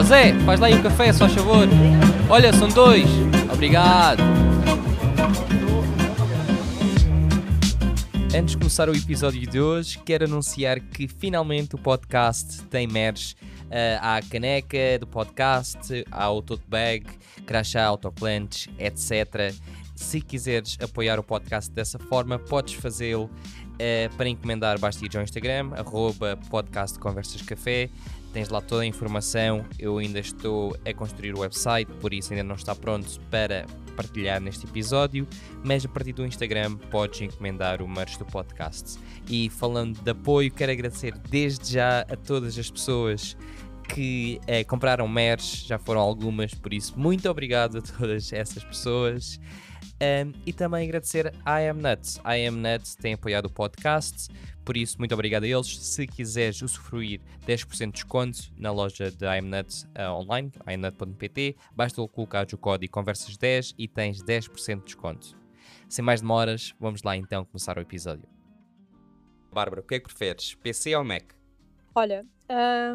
Ó Zé, faz lá aí um café, só favor. Olha, são dois. Obrigado. Antes de começar o episódio de hoje, quero anunciar que finalmente o podcast tem merch. Uh, a caneca do podcast, há o tote bag, crachá, autoclantes, etc. Se quiseres apoiar o podcast dessa forma, podes fazê-lo uh, para encomendar. Basta ir ao Instagram, arroba. Tens lá toda a informação. Eu ainda estou a construir o website, por isso ainda não está pronto para partilhar neste episódio, mas a partir do Instagram podes encomendar o merch do podcast. E falando de apoio, quero agradecer desde já a todas as pessoas que eh, compraram merch, já foram algumas, por isso muito obrigado a todas essas pessoas. Um, e também agradecer a I Am Nuts. I Am Nuts tem apoiado o podcast, por isso muito obrigado a eles. Se quiseres usufruir 10% de desconto na loja de I Am Nuts uh, online, imnut.pt, basta colocar o código conversas10 e tens 10% de desconto. Sem mais demoras, vamos lá então começar o episódio. Bárbara, o que é que preferes, PC ou Mac? Olha,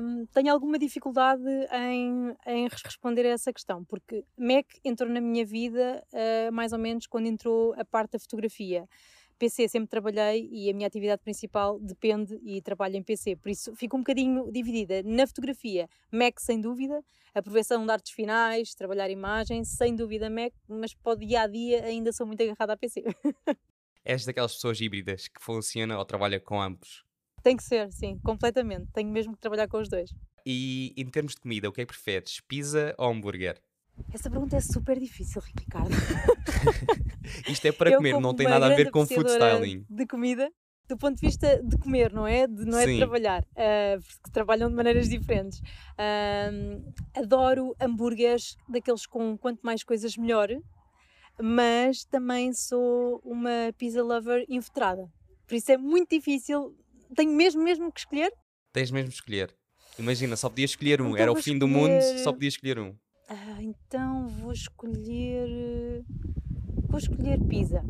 um, tenho alguma dificuldade em, em, responder a essa questão, porque Mac entrou na minha vida uh, mais ou menos quando entrou a parte da fotografia. PC sempre trabalhei e a minha atividade principal depende e trabalho em PC, por isso fico um bocadinho dividida. Na fotografia, Mac sem dúvida, aprovação de artes finais, trabalhar imagens, sem dúvida Mac, mas para o dia a dia ainda sou muito agarrada a PC. És daquelas pessoas híbridas que funcionam ou trabalham com ambos? Tem que ser, sim, completamente. Tenho mesmo que trabalhar com os dois. E em termos de comida, o que é que preferes? Pizza ou hambúrguer? Essa pergunta é super difícil, Ricardo. Isto é para eu comer, não tem nada a ver com food styling. De comida, do ponto de vista de comer, não é? De, não é Sim. de trabalhar, uh, porque trabalham de maneiras diferentes. Uh, adoro hambúrgueres daqueles com quanto mais coisas melhor, mas também sou uma pizza lover inveterada. Por isso é muito difícil tenho mesmo, mesmo que escolher? Tens mesmo que escolher. Imagina, só podias escolher um. Então Era o fim escolher... do mundo, só podias escolher um. Ah, então vou escolher. Vou escolher pizza.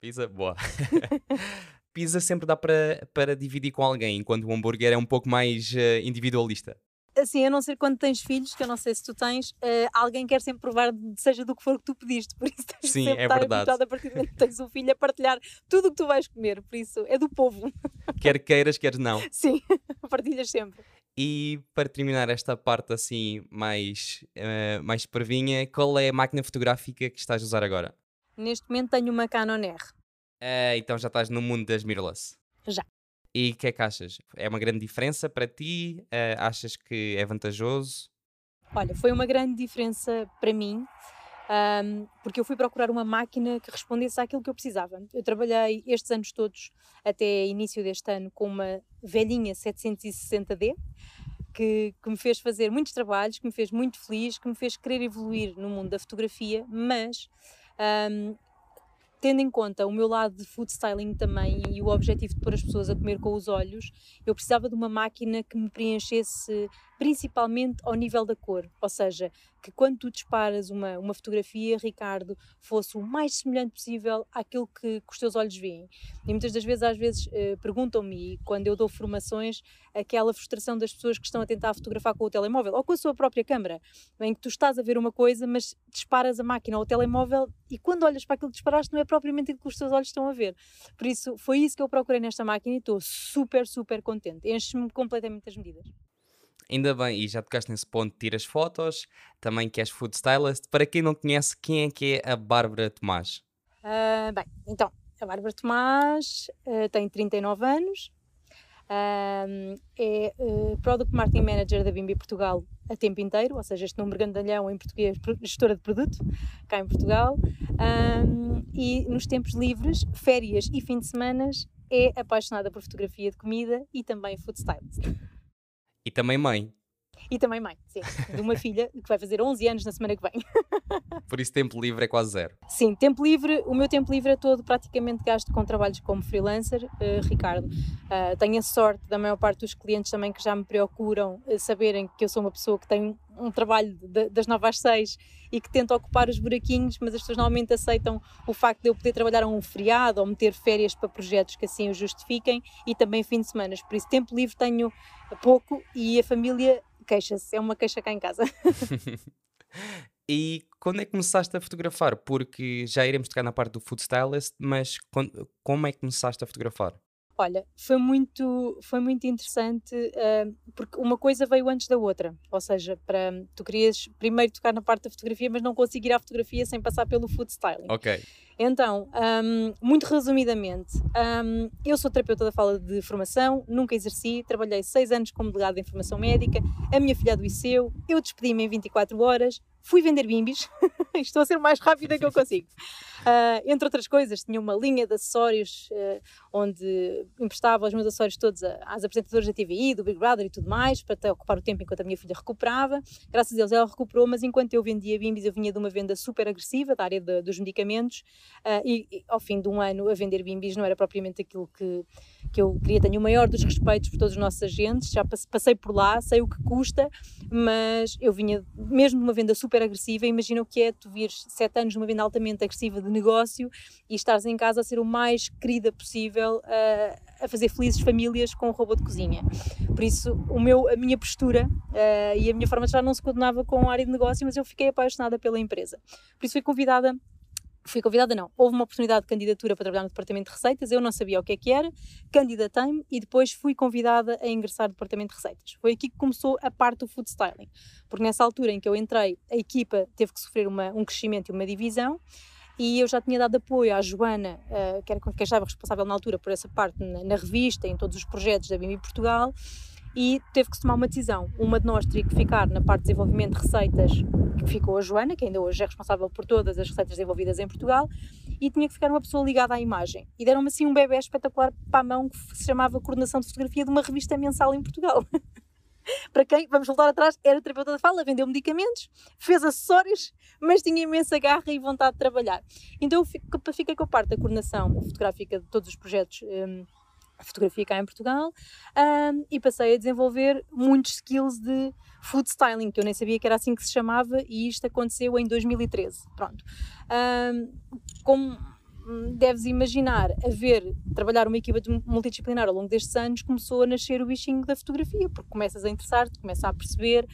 Pizza? Boa. pizza sempre dá para, para dividir com alguém, enquanto o hambúrguer é um pouco mais uh, individualista assim, a não ser quando tens filhos, que eu não sei se tu tens, uh, alguém quer sempre provar, seja do que for que tu pediste, por isso tens Sim, sempre é estar verdade. a partir do momento que tens um filho a partilhar tudo o que tu vais comer, por isso é do povo. Quer queiras, quer não. Sim, partilhas sempre. E para terminar esta parte assim mais, uh, mais pervinha, qual é a máquina fotográfica que estás a usar agora? Neste momento tenho uma Canon R. Uh, então já estás no mundo das mirrorless? Já. E o que é que achas? É uma grande diferença para ti? Uh, achas que é vantajoso? Olha, foi uma grande diferença para mim, um, porque eu fui procurar uma máquina que respondesse àquilo que eu precisava. Eu trabalhei estes anos todos, até início deste ano, com uma velhinha 760D, que, que, me fez fazer muitos trabalhos, que me fez muito feliz, que me fez querer evoluir no mundo da fotografia, mas um, tendo em conta o meu lado de food styling também e o objetivo de pôr as pessoas a comer com os olhos, eu precisava de uma máquina que me preenchesse principalmente ao nível da cor, ou seja, que quando tu disparas uma, uma fotografia, Ricardo, fosse o mais semelhante possível àquilo que, que os teus olhos veem. E muitas das vezes, às vezes, eh, perguntam-me, quando eu dou formações, aquela frustração das pessoas que estão a tentar fotografar com o telemóvel ou com a sua própria câmera, em que tu estás a ver uma coisa, mas disparas a máquina ou o telemóvel e quando olhas para aquilo que disparaste não é propriamente aquilo que os teus olhos estão a ver. Por isso, foi isso que eu procurei nesta máquina e estou super, super contente. Enche-me completamente as medidas. Ainda bem, e já tocaste nesse ponto, tiras fotos, também que és food stylist. Para quem não conhece, quem é que é a Bárbara Tomás? Uh, bem, então, a Bárbara Tomás uh, tem 39 anos, uh, é Product Marketing Manager da Bimbi Portugal a tempo inteiro, ou seja, este nome grandalhão em português, gestora de produto, cá em Portugal, e nos tempos livres, férias e fim de semana, é apaixonada por fotografia de comida e também food stylist. E também mãe. E também mãe, sim. De uma filha que vai fazer 11 anos na semana que vem. Por isso, tempo livre é quase zero. Sim, tempo livre, o meu tempo livre é todo praticamente gasto com trabalhos como freelancer, uh, Ricardo. Uh, tenho a sorte da maior parte dos clientes também que já me procuram uh, saberem que eu sou uma pessoa que tem um trabalho de, das 9 às 6 e que tenta ocupar os buraquinhos, mas as pessoas normalmente aceitam o facto de eu poder trabalhar a um feriado ou meter férias para projetos que assim o justifiquem e também fim de semana. Por isso, tempo livre tenho pouco e a família queixa-se, é uma queixa cá em casa. e quando é que começaste a fotografar? Porque já iremos tocar na parte do food stylist, mas quando, como é que começaste a fotografar? Olha, foi muito, foi muito interessante uh, porque uma coisa veio antes da outra. Ou seja, para, tu querias primeiro tocar na parte da fotografia, mas não conseguir a fotografia sem passar pelo food styling. Ok. Então, um, muito resumidamente, um, eu sou terapeuta da fala de formação, nunca exerci, trabalhei seis anos como delegada em formação médica, a minha filha adoeceu, eu despedi-me em 24 horas, fui vender bimbis, estou a ser o mais rápida que eu consigo. Uh, entre outras coisas, tinha uma linha de acessórios uh, onde emprestava os meus acessórios todos às apresentadoras da TVI, do Big Brother e tudo mais, para ocupar o tempo enquanto a minha filha recuperava. Graças a Deus ela recuperou, mas enquanto eu vendia bimbis, eu vinha de uma venda super agressiva da área de, dos medicamentos uh, e, e, ao fim de um ano a vender bimbis não era propriamente aquilo que, que eu queria. Tenho o maior dos respeitos por todos os nossos agentes, já passei por lá, sei o que custa, mas eu vinha mesmo de uma venda super agressiva. Imagina o que é tu vires sete anos de uma venda altamente agressiva de negócio e estares em casa a ser o mais querida possível uh, a fazer felizes famílias com o robô de cozinha. Por isso, o meu, a minha postura uh, e a minha forma de estar não se coordenava com a área de negócio, mas eu fiquei apaixonada pela empresa. Por isso fui convidada fui convidada não, houve uma oportunidade de candidatura para trabalhar no departamento de receitas, eu não sabia o que é que era, candidatei-me e depois fui convidada a ingressar no departamento de receitas. Foi aqui que começou a parte do food styling, porque nessa altura em que eu entrei, a equipa teve que sofrer uma, um crescimento e uma divisão, e eu já tinha dado apoio à Joana, uh, que era quem estava responsável na altura por essa parte na, na revista, em todos os projetos da BIMI Portugal, e teve que se tomar uma decisão. Uma de nós teria que ficar na parte de desenvolvimento de receitas, que ficou a Joana, que ainda hoje é responsável por todas as receitas desenvolvidas em Portugal, e tinha que ficar uma pessoa ligada à imagem. E deram-me assim um bebê espetacular para a mão que se chamava Coordenação de Fotografia de uma revista mensal em Portugal. para quem, vamos voltar atrás, era terapeuta da fala, vendeu medicamentos, fez acessórios, mas tinha imensa garra e vontade de trabalhar. Então eu fiquei com a parte da coordenação fotográfica de todos os projetos. Um, fotografia cá em Portugal um, e passei a desenvolver muitos skills de food styling, que eu nem sabia que era assim que se chamava e isto aconteceu em 2013. Pronto. Um, como deves imaginar, a ver, trabalhar uma equipa multidisciplinar ao longo destes anos, começou a nascer o bichinho da fotografia, porque começas a interessar-te, começas a perceber,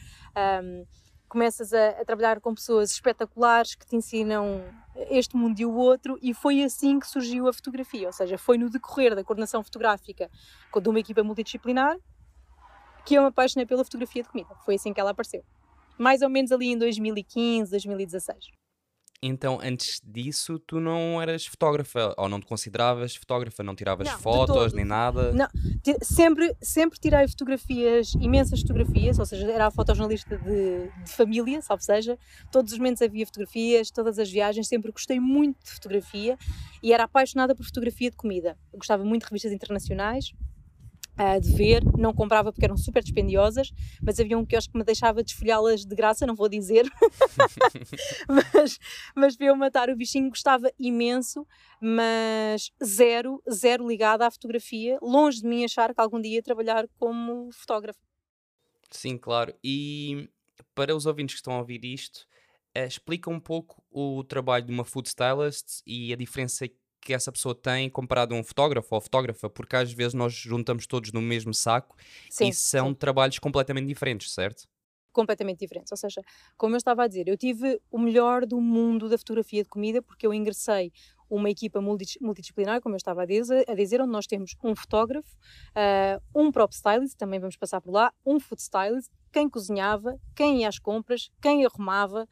um, começas a, a, trabalhar com pessoas espetaculares que te ensinam este mundo e o outro, e foi assim que surgiu a fotografia, ou seja, foi no decorrer da coordenação fotográfica de uma equipa multidisciplinar que eu me apaixonei pela fotografia de comida. Foi assim que ela apareceu. Mais ou menos ali em 2015, 2016. Então, antes disso, tu não eras fotógrafa ou não te consideravas fotógrafa, não tiravas não, fotos nem nada? Não, sempre, sempre tirei fotografias, imensas fotografias, ou seja, era a fotojornalista de, de família, salvo seja. Todos os momentos havia fotografias, todas as viagens, sempre gostei muito de fotografia e era apaixonada por fotografia de comida. Eu gostava muito de revistas internacionais, de ver, não comprava porque eram super dispendiosas, mas havia um quiosque que me deixava desfolhá-las de graça, não vou dizer, mas, mas veio matar o bichinho, gostava imenso, mas zero, zero ligada à fotografia, longe de mim achar que algum dia ia trabalhar como fotógrafo. Sim, claro. E para os ouvintes que estão a ouvir isto, uh, explica um pouco o trabalho de uma food stylist e a diferença que essa pessoa tem comparado a um fotógrafo ou fotógrafa, porque às vezes nós juntamos todos no mesmo saco sim, e são sim. trabalhos completamente diferentes, certo? Completamente diferentes. Ou seja, como eu estava a dizer, eu tive o melhor do mundo da fotografia de comida porque eu ingressei uma equipa multidisciplinar, como eu estava a dizer, a dizer onde nós temos um fotógrafo, uh, um prop stylist, também vamos passar por lá, um food stylist, quem cozinhava, quem ia às compras, quem arrumava,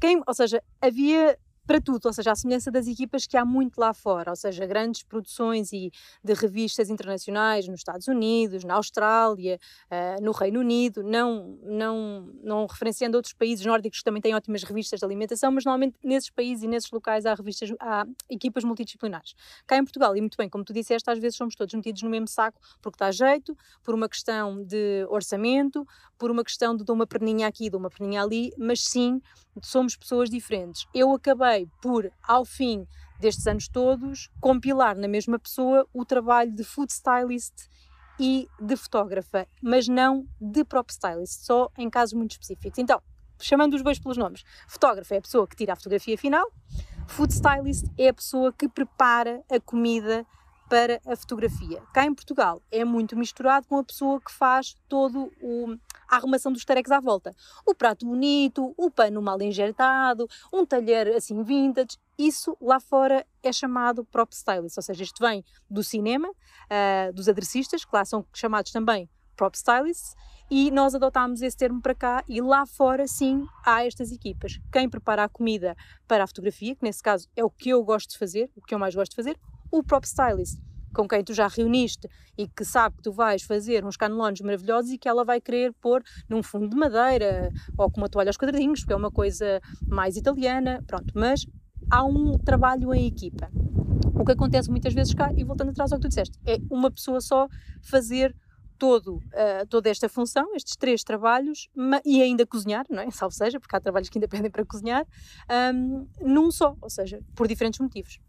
quem, ou seja, havia para tudo, ou seja, a semelhança das equipas que há muito lá fora, ou seja, grandes produções e de revistas internacionais nos Estados Unidos, na Austrália, uh, no Reino Unido, não, não, não referenciando outros países nórdicos que também têm ótimas revistas de alimentação, mas normalmente nesses países e nesses locais há revistas, há equipas multidisciplinares. Cá em Portugal, e muito bem, como tu disseste, às vezes somos todos metidos no mesmo saco porque está jeito, por uma questão de orçamento, por uma questão de dou uma perninha aqui, dou uma perninha ali, mas sim, somos pessoas diferentes. Eu acabei por, ao fim destes anos todos, compilar na mesma pessoa o trabalho de food stylist e de fotógrafa, mas não de prop stylist, só em casos muito específicos. Então, chamando os dois pelos nomes, fotógrafa é a pessoa que tira a fotografia final, food stylist é a pessoa que prepara a comida para a fotografia. Cá em Portugal é muito misturado com a pessoa que faz todo o a arrumação dos tarecos à volta. O prato bonito, o pano mal enjeitado, um talher assim vintage, isso lá fora é chamado prop stylist, ou seja, isto vem do cinema, uh, dos aderecistas, que lá são chamados também prop stylists, e nós adotámos esse termo para cá e lá fora sim há estas equipas. Quem prepara a comida para a fotografia, que nesse caso é o que eu gosto de fazer, o que eu mais gosto de fazer, o prop stylist, com quem tu já reuniste e que sabe que tu vais fazer uns canelones maravilhosos e que ela vai querer pôr num fundo de madeira ou com uma toalha aos quadradinhos, porque é uma coisa mais italiana, pronto, mas há um trabalho em equipa. O que acontece muitas vezes cá, e voltando atrás ao que tu disseste, é uma pessoa só fazer todo, uh, toda esta função, estes três trabalhos, e ainda cozinhar, não é? Salvo seja, porque há trabalhos que ainda pedem para cozinhar, um, num só, ou seja, por diferentes motivos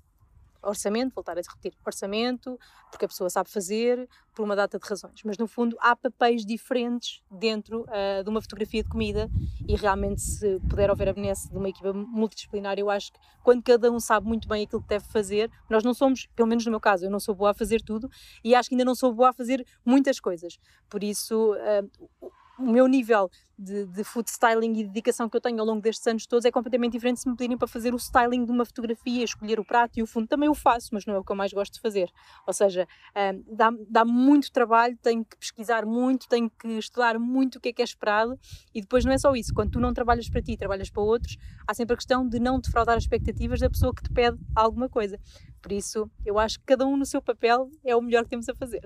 orçamento, voltar a repetir, orçamento, porque a pessoa sabe fazer, por uma data de razões. Mas no fundo há papéis diferentes dentro uh, de uma fotografia de comida e realmente se puder haver a benesse de uma equipa multidisciplinar, eu acho que quando cada um sabe muito bem aquilo que deve fazer, nós não somos, pelo menos no meu caso, eu não sou boa a fazer tudo e acho que ainda não sou boa a fazer muitas coisas. Por isso, uh, o meu nível de, de food styling e dedicação que eu tenho ao longo destes anos todos é completamente diferente se me pedirem para fazer o styling de uma fotografia, escolher o prato e o fundo. Também o faço, mas não é o que eu mais gosto de fazer. Ou seja, um, dá, dá muito trabalho, tenho que pesquisar muito, tenho que estudar muito o que é que é esperado e depois não é só isso. Quando tu não trabalhas para ti, trabalhas para outros, há sempre a questão de não defraudar as expectativas da pessoa que te pede alguma coisa. Por isso, eu acho que cada um no seu papel é o melhor que temos a fazer.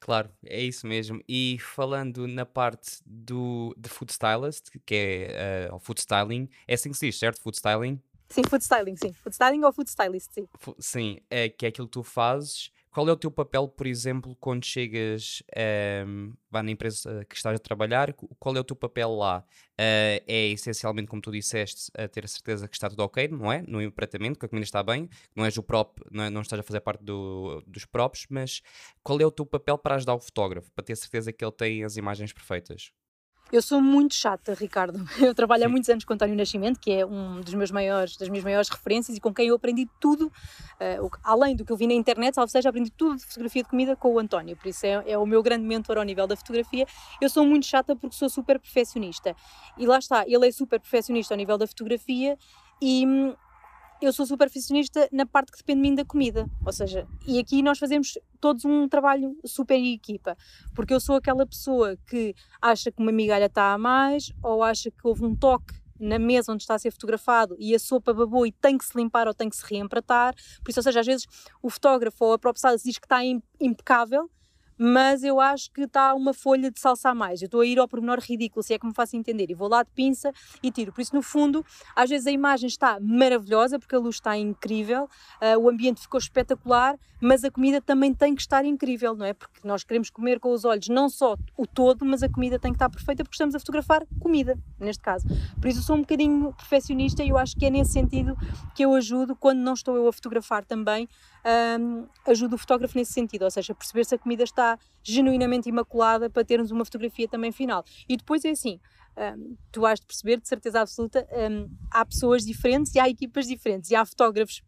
Claro, é isso mesmo. E falando na parte do de food stylist, que é uh, food styling, é assim que se diz, certo? Food styling? Sim, food styling, sim. Food styling ou food stylist, sim. Sim, é, que é aquilo que tu fazes qual é o teu papel, por exemplo, quando chegas um, na empresa que estás a trabalhar? Qual é o teu papel lá? Uh, é essencialmente, como tu disseste, a ter a certeza que está tudo ok, não é? No empratamento, que a comida está bem, não és o prop, não, é, não estás a fazer parte do, dos props, mas qual é o teu papel para ajudar o fotógrafo, para ter certeza que ele tem as imagens perfeitas? Eu sou muito chata, Ricardo. Eu trabalho Sim. há muitos anos com António Nascimento, que é um dos meus maiores, das minhas maiores referências e com quem eu aprendi tudo, uh, além do que eu vi na internet, salvo seja, aprendi tudo de fotografia de comida com o António. Por isso é, é, o meu grande mentor ao nível da fotografia. Eu sou muito chata porque sou super perfeccionista. E lá está, ele é super perfeccionista ao nível da fotografia e hum, eu sou super na parte que depende de mim da comida. Ou seja, e aqui nós fazemos todos um trabalho super em equipa. Porque eu sou aquela pessoa que acha que uma migalha está a mais, ou acha que houve um toque na mesa onde está a ser fotografado e a sopa babou e tem que se limpar ou tem que se reempratar. Por isso, ou seja, às vezes o fotógrafo ou a própria sala diz que está impecável, mas eu acho que está uma folha de salsa a mais. Eu estou a ir ao pormenor ridículo, se é que me faço entender, e vou lá de pinça e tiro. Por isso, no fundo, às vezes a imagem está maravilhosa, porque a luz está incrível, uh, o ambiente ficou espetacular, mas a comida também tem que estar incrível, não é? Porque nós queremos comer com os olhos não só o todo, mas a comida tem que estar perfeita, porque estamos a fotografar comida, neste caso. Por isso, eu sou um bocadinho perfeccionista e eu acho que é nesse sentido que eu ajudo, quando não estou eu a fotografar também, um, ajuda o fotógrafo nesse sentido, ou seja, perceber se a comida está genuinamente imaculada para termos uma fotografia também final. E depois é assim, um, tu has de perceber de certeza absoluta, um, há pessoas diferentes e há equipas diferentes e há fotógrafos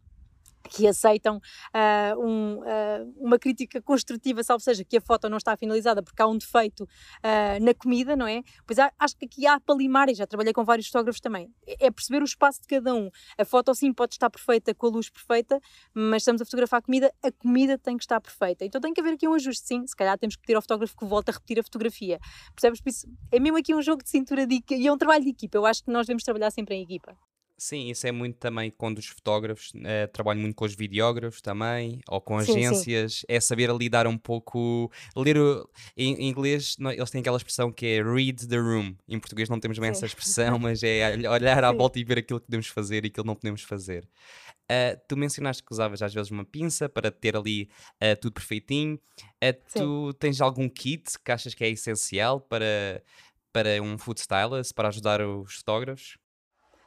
que aceitam uh, um, uh, uma crítica construtiva, salvo seja que a foto não está finalizada porque há um defeito uh, na comida, não é? Pois há, acho que aqui há para limar, e já trabalhei com vários fotógrafos também, é, é perceber o espaço de cada um. A foto sim pode estar perfeita com a luz perfeita, mas estamos a fotografar a comida, a comida tem que estar perfeita. Então tem que haver aqui um ajuste, sim, se calhar temos que pedir ao fotógrafo que volte a repetir a fotografia. Percebes? Por isso, é mesmo aqui um jogo de cintura de, e é um trabalho de equipa, eu acho que nós devemos trabalhar sempre em equipa. Sim, isso é muito também quando os fotógrafos, eh, trabalho muito com os videógrafos também, ou com Sim, sim. agências, é saber lidar um pouco, ler o, em, em inglês eles têm aquela expressão que é read the room, em português não temos bem essa expressão, mas é olhar à volta e ver aquilo que podemos fazer e aquilo que não podemos fazer. Uh, tu mencionaste que usavas às vezes uma pinça para ter ali uh, tudo perfeitinho. Uh, tu tens algum kit que achas que é essencial para, para um food stylist, para ajudar os fotógrafos?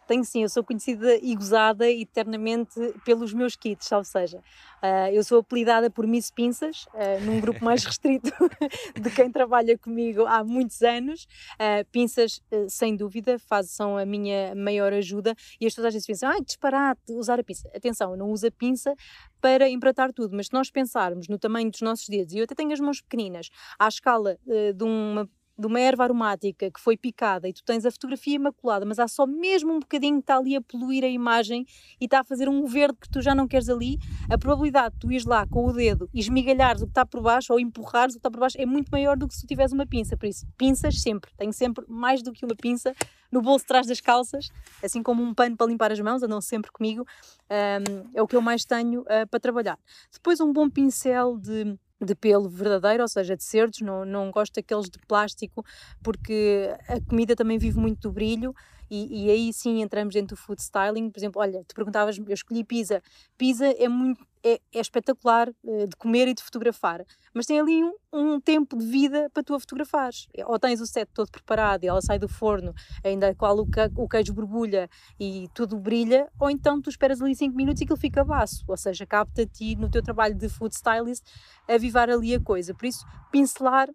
Tenho sim, eu sou conhecida e gozada eternamente pelos meus kits, ou seja, uh, eu sou apelidada por Miss Pinças, uh, num grupo mais restrito de quem trabalha comigo há muitos anos. Uh, pinças, sem dúvida, faz, são a minha maior ajuda e as pessoas às vezes pensam, ah, disparate usar a pinça. Atenção, eu não uso a pinça para empratar tudo, mas se nós pensarmos no tamanho dos nossos dedos, e eu até tenho as mãos pequeninas, à escala de uma de uma erva aromática que foi picada e tu tens a fotografia imaculada, mas há só mesmo um bocadinho que está ali a poluir a imagem e está a fazer um verde que tu já não queres ali, a probabilidade de tu ires lá com o dedo e esmigalhares o que está por baixo ou empurrares o que está por baixo é muito maior do que se tu tiveres uma pinça. Por isso, pinças sempre. Tenho sempre mais do que uma pinça no bolso de trás das calças, assim como um pano para limpar as mãos, andam sempre comigo. Um, é o que eu mais tenho uh, para trabalhar. Depois, um bom pincel de de pelo verdadeiro, ou seja, de cerdos, não, não gosto daqueles de plástico, porque a comida também vive muito do brilho e, e, aí sim entramos dentro do food styling. Por exemplo, olha, tu perguntavas, eu escolhi pizza. Pizza é muito é, é espetacular uh, de comer e de fotografar, mas tem ali um, um, tempo de vida para tu a fotografares. Ou tens o set todo preparado e ela sai do forno, ainda qual o, o queijo borbulha e tudo brilha, ou então tu esperas ali 5 minutos e aquilo fica baço, ou seja, capta-te no teu trabalho de food stylist avivar ali a coisa. Por isso, pincelar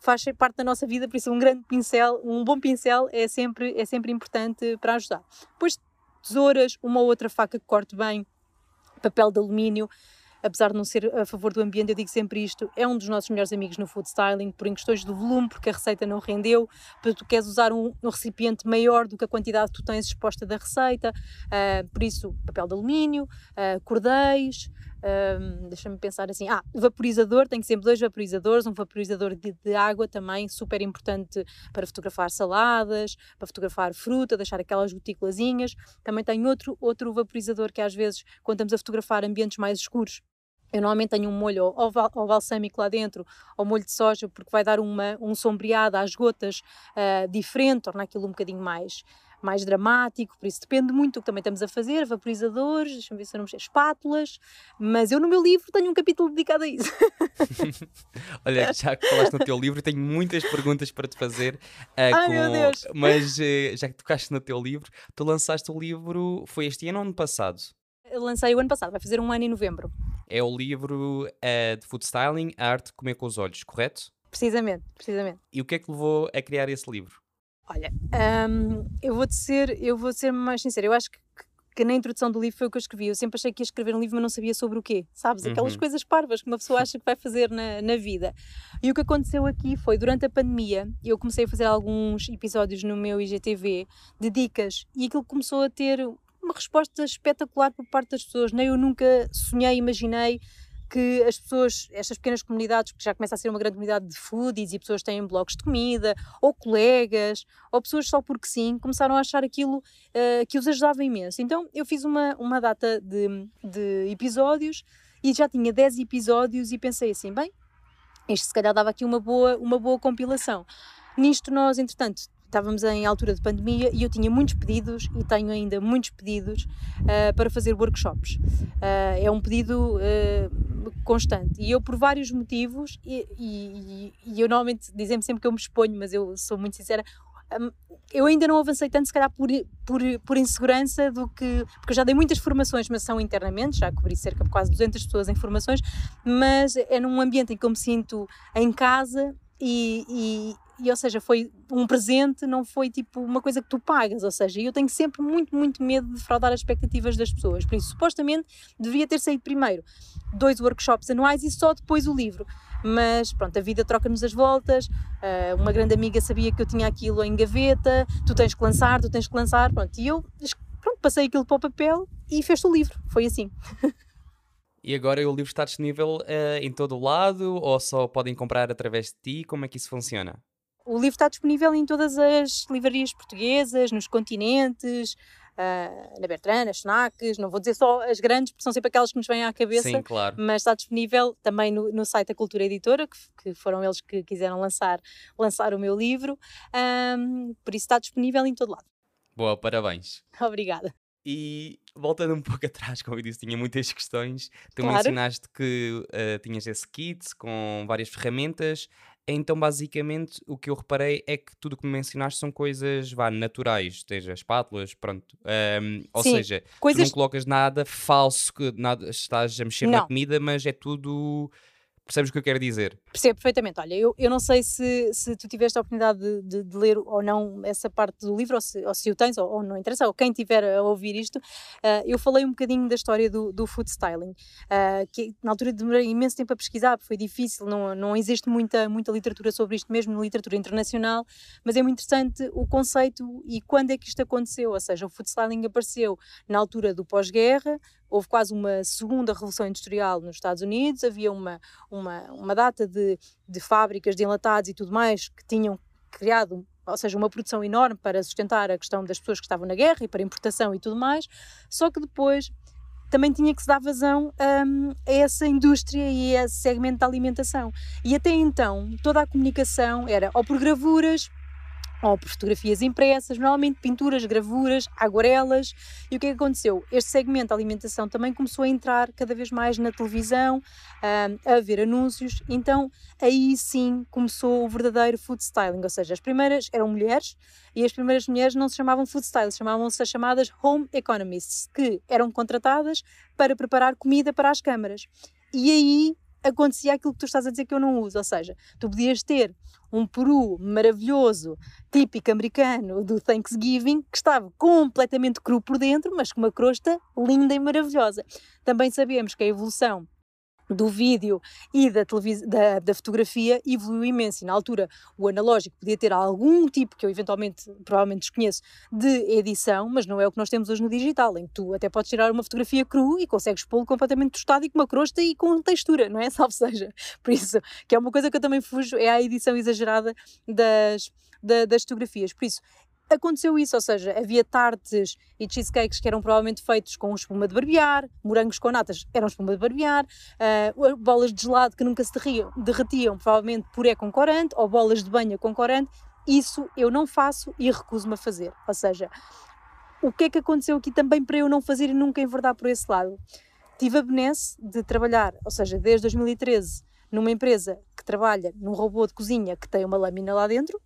faz parte da nossa vida, por isso um grande pincel, um bom pincel é sempre, é sempre importante para ajudar. Depois tesouras, uma ou outra faca que corte bem, papel de alumínio, apesar de não ser a favor do ambiente, eu digo sempre isto, é um dos nossos melhores amigos no food styling, por questões do volume, porque a receita não rendeu, porque tu queres usar um, um recipiente maior do que a quantidade que tu tens exposta da receita, uh, por isso papel de alumínio, uh, um, deixa-me pensar assim, ah, vaporizador, tenho sempre dois vaporizadores, um vaporizador de, de, água também, super importante para fotografar saladas, para fotografar fruta, deixar aquelas gotículazinhas, também tenho outro, outro vaporizador que às vezes, quando estamos a fotografar ambientes mais escuros, eu normalmente tenho um molho ou, ou balsâmico lá dentro, ou molho de soja, porque vai dar uma, um sombreado às gotas uh, diferente, torna aquilo um bocadinho mais, mais dramático, por isso depende muito do que também estamos a fazer, vaporizadores, deixa-me ver se eu não mexer, espátulas, mas eu no meu livro tenho um capítulo dedicado a isso. Olha, já que falaste no teu livro, tenho muitas perguntas para te fazer. Uh, Ai, com... meu Deus! Mas uh, já que tocaste no teu livro, tu lançaste o livro, foi este ano ou ano passado? Eu lancei o ano passado, vai fazer um ano em novembro. É o livro uh, de food styling, a arte de comer com os olhos, correto? Precisamente, precisamente. E o que é que levou a criar esse livro? Olha, um, eu vou-te ser, eu vou ser mais sincera. Eu acho que, que, na introdução do livro foi o que eu escrevi. Eu sempre achei que ia escrever um livro, mas não sabia sobre o quê. Sabes? Aquelas uhum. coisas parvas que uma pessoa acha que vai fazer na, na vida. E o que aconteceu aqui foi, durante a pandemia, eu comecei a fazer alguns episódios no meu IGTV de dicas e aquilo começou a ter uma resposta espetacular por parte das pessoas. Nem eu nunca sonhei, imaginei que as pessoas, estas pequenas comunidades, que já começa a ser uma grande comunidade de foodies e pessoas têm blogs de comida, ou colegas, ou pessoas só porque sim, começaram a achar aquilo uh, que os ajudava imenso. Então eu fiz uma, uma data de, de episódios e já tinha 10 episódios e pensei assim, bem, isto se calhar dava aqui uma boa, uma boa compilação. Nisto nós, entretanto, estávamos em altura de pandemia e eu tinha muitos pedidos e tenho ainda muitos pedidos uh, para fazer workshops. Uh, é um pedido uh, constante e eu, por vários motivos, e, e, e eu normalmente dizem-me sempre que eu me exponho, mas eu sou muito sincera. Um, eu ainda não avancei tanto, se calhar por, por, por insegurança do que. Porque eu já dei muitas formações, mas são internamente, já cobri cerca de quase 200 pessoas em formações, mas é num ambiente em que eu me sinto em casa e, e, e, ou seja, foi um presente, não foi tipo uma coisa que tu pagas, ou seja, eu tenho sempre muito, muito medo de fraudar as expectativas das pessoas, por isso, supostamente, devia ter saído primeiro dois workshops anuais e só depois o livro, mas pronto, a vida troca-nos as voltas, uh, uma grande amiga sabia que eu tinha aquilo em gaveta, tu tens que lançar, tu tens que lançar, pronto, e eu, pronto, passei aquilo para o papel e fez o livro, foi assim. E agora o livro está disponível uh, em todo o lado ou só podem comprar através de ti? Como é que isso funciona? O livro está disponível em todas as livrarias portuguesas, nos continentes, uh, na Bertrand, nas Snacks, não vou dizer só as grandes, porque são sempre aquelas que nos vêm à cabeça, Sim, claro. mas está disponível também no, no site da Cultura Editora, que, que, foram eles que quiseram lançar, lançar o meu livro, um, por isso está disponível em todo lado. Boa, parabéns. Obrigada. E voltando um pouco atrás, como eu disse, tinha muitas questões. Tu claro. mencionaste que uh, tinhas esse kit com várias ferramentas. Então, basicamente, o que eu reparei é que tudo o que me mencionaste são coisas, vá, naturais, seja espátulas, pronto. Um, ou Sim, seja, tu Coisas. não colocas nada falso, que nada, estás a mexer na Não. comida, mas é tudo. Percebes o que eu quero dizer? Percebo perfeitamente. Olha, eu, eu não sei se, se tu tiveste a oportunidade de, de- de ler ou não essa parte do livro, ou se, ou se o tens, ou, ou não interessa, ou quem tiver a ouvir isto. ah, eu falei um bocadinho da história do, do food styling, ah, que na altura demorei imenso tempo a pesquisar, porque foi difícil, não, não existe muita, muita literatura sobre isto, mesmo na literatura internacional, mas é muito interessante o conceito e quando é que isto aconteceu. Ou seja, o food styling apareceu na altura do pós-guerra, houve quase uma segunda revolução industrial nos Estados Unidos, havia uma, uma, uma data de, de fábricas de enlatados e tudo mais que tinham criado, ou seja, uma produção enorme para sustentar a questão das pessoas que estavam na guerra e para importação e tudo mais, só que depois também tinha que se dar vazão hum, a essa indústria e a esse segmento da alimentação. E até então, toda a comunicação era ou por gravuras, ou por fotografias impressas, normalmente pinturas, gravuras, aguarelas. E o que é que aconteceu? Este segmento da alimentação também começou a entrar cada vez mais na televisão, a haver anúncios. Então aí sim começou o verdadeiro food styling, ou seja, as primeiras eram mulheres e as primeiras mulheres não se chamavam food stylists, chamavam-se as chamadas home economists, que eram contratadas para preparar comida para as câmaras. E aí acontecia aquilo que tu estás a dizer que eu não uso, ou seja, tu podias ter um peru maravilhoso, típico americano do Thanksgiving, que estava completamente cru por dentro, mas com uma crosta linda e maravilhosa. Também sabemos que a evolução do vídeo e da, da, da fotografia evoluiu imenso. E na altura o analógico podia ter algum tipo, que eu eventualmente, provavelmente desconheço, de edição, mas não é o que nós temos hoje no digital, em que tu até podes tirar uma fotografia cru e consegues pô-lo completamente tostado e com uma crosta e com textura, não é? Salve seja. Por isso, que é uma coisa que eu também fujo, é a edição exagerada das, da- das fotografias. Por isso, aconteceu isso, ou seja, havia tartes e cheesecakes que eram provavelmente feitos com espuma de barbear, morangos com natas eram espuma de barbear, ah, bolas de gelado que nunca se derriam- derretiam, provavelmente puré com corante, ou bolas de banha com corante, isso eu não faço e recuso-me a fazer. Ou seja, o que é que aconteceu aqui também para eu não fazer e nunca enverdar por esse lado? Tive a benesse de trabalhar, ou seja, desde 2013, numa empresa que trabalha num robô de cozinha que tem uma lâmina lá dentro,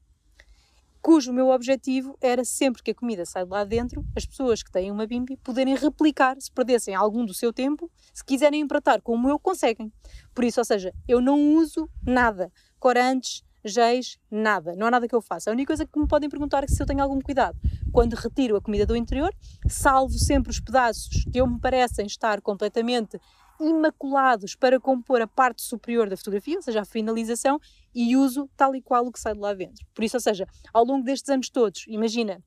cujo meu objetivo era sempre que a comida sai de lá dentro, as pessoas que têm uma bimbi poderem replicar, se perdessem algum do seu tempo, se quiserem empratar como eu, conseguem. Por isso, ou seja, eu não uso nada, corantes, geis, nada, não há nada que eu faça. A única coisa que me podem perguntar é se eu tenho algum cuidado. Quando retiro a comida do interior, salvo sempre os pedaços que eu me parecem estar completamente imaculados para compor a parte superior da fotografia, ou seja, a finalização, e uso tal e qual o que sai de lá dentro. Por isso, ou seja, ao longo destes anos todos, imagina,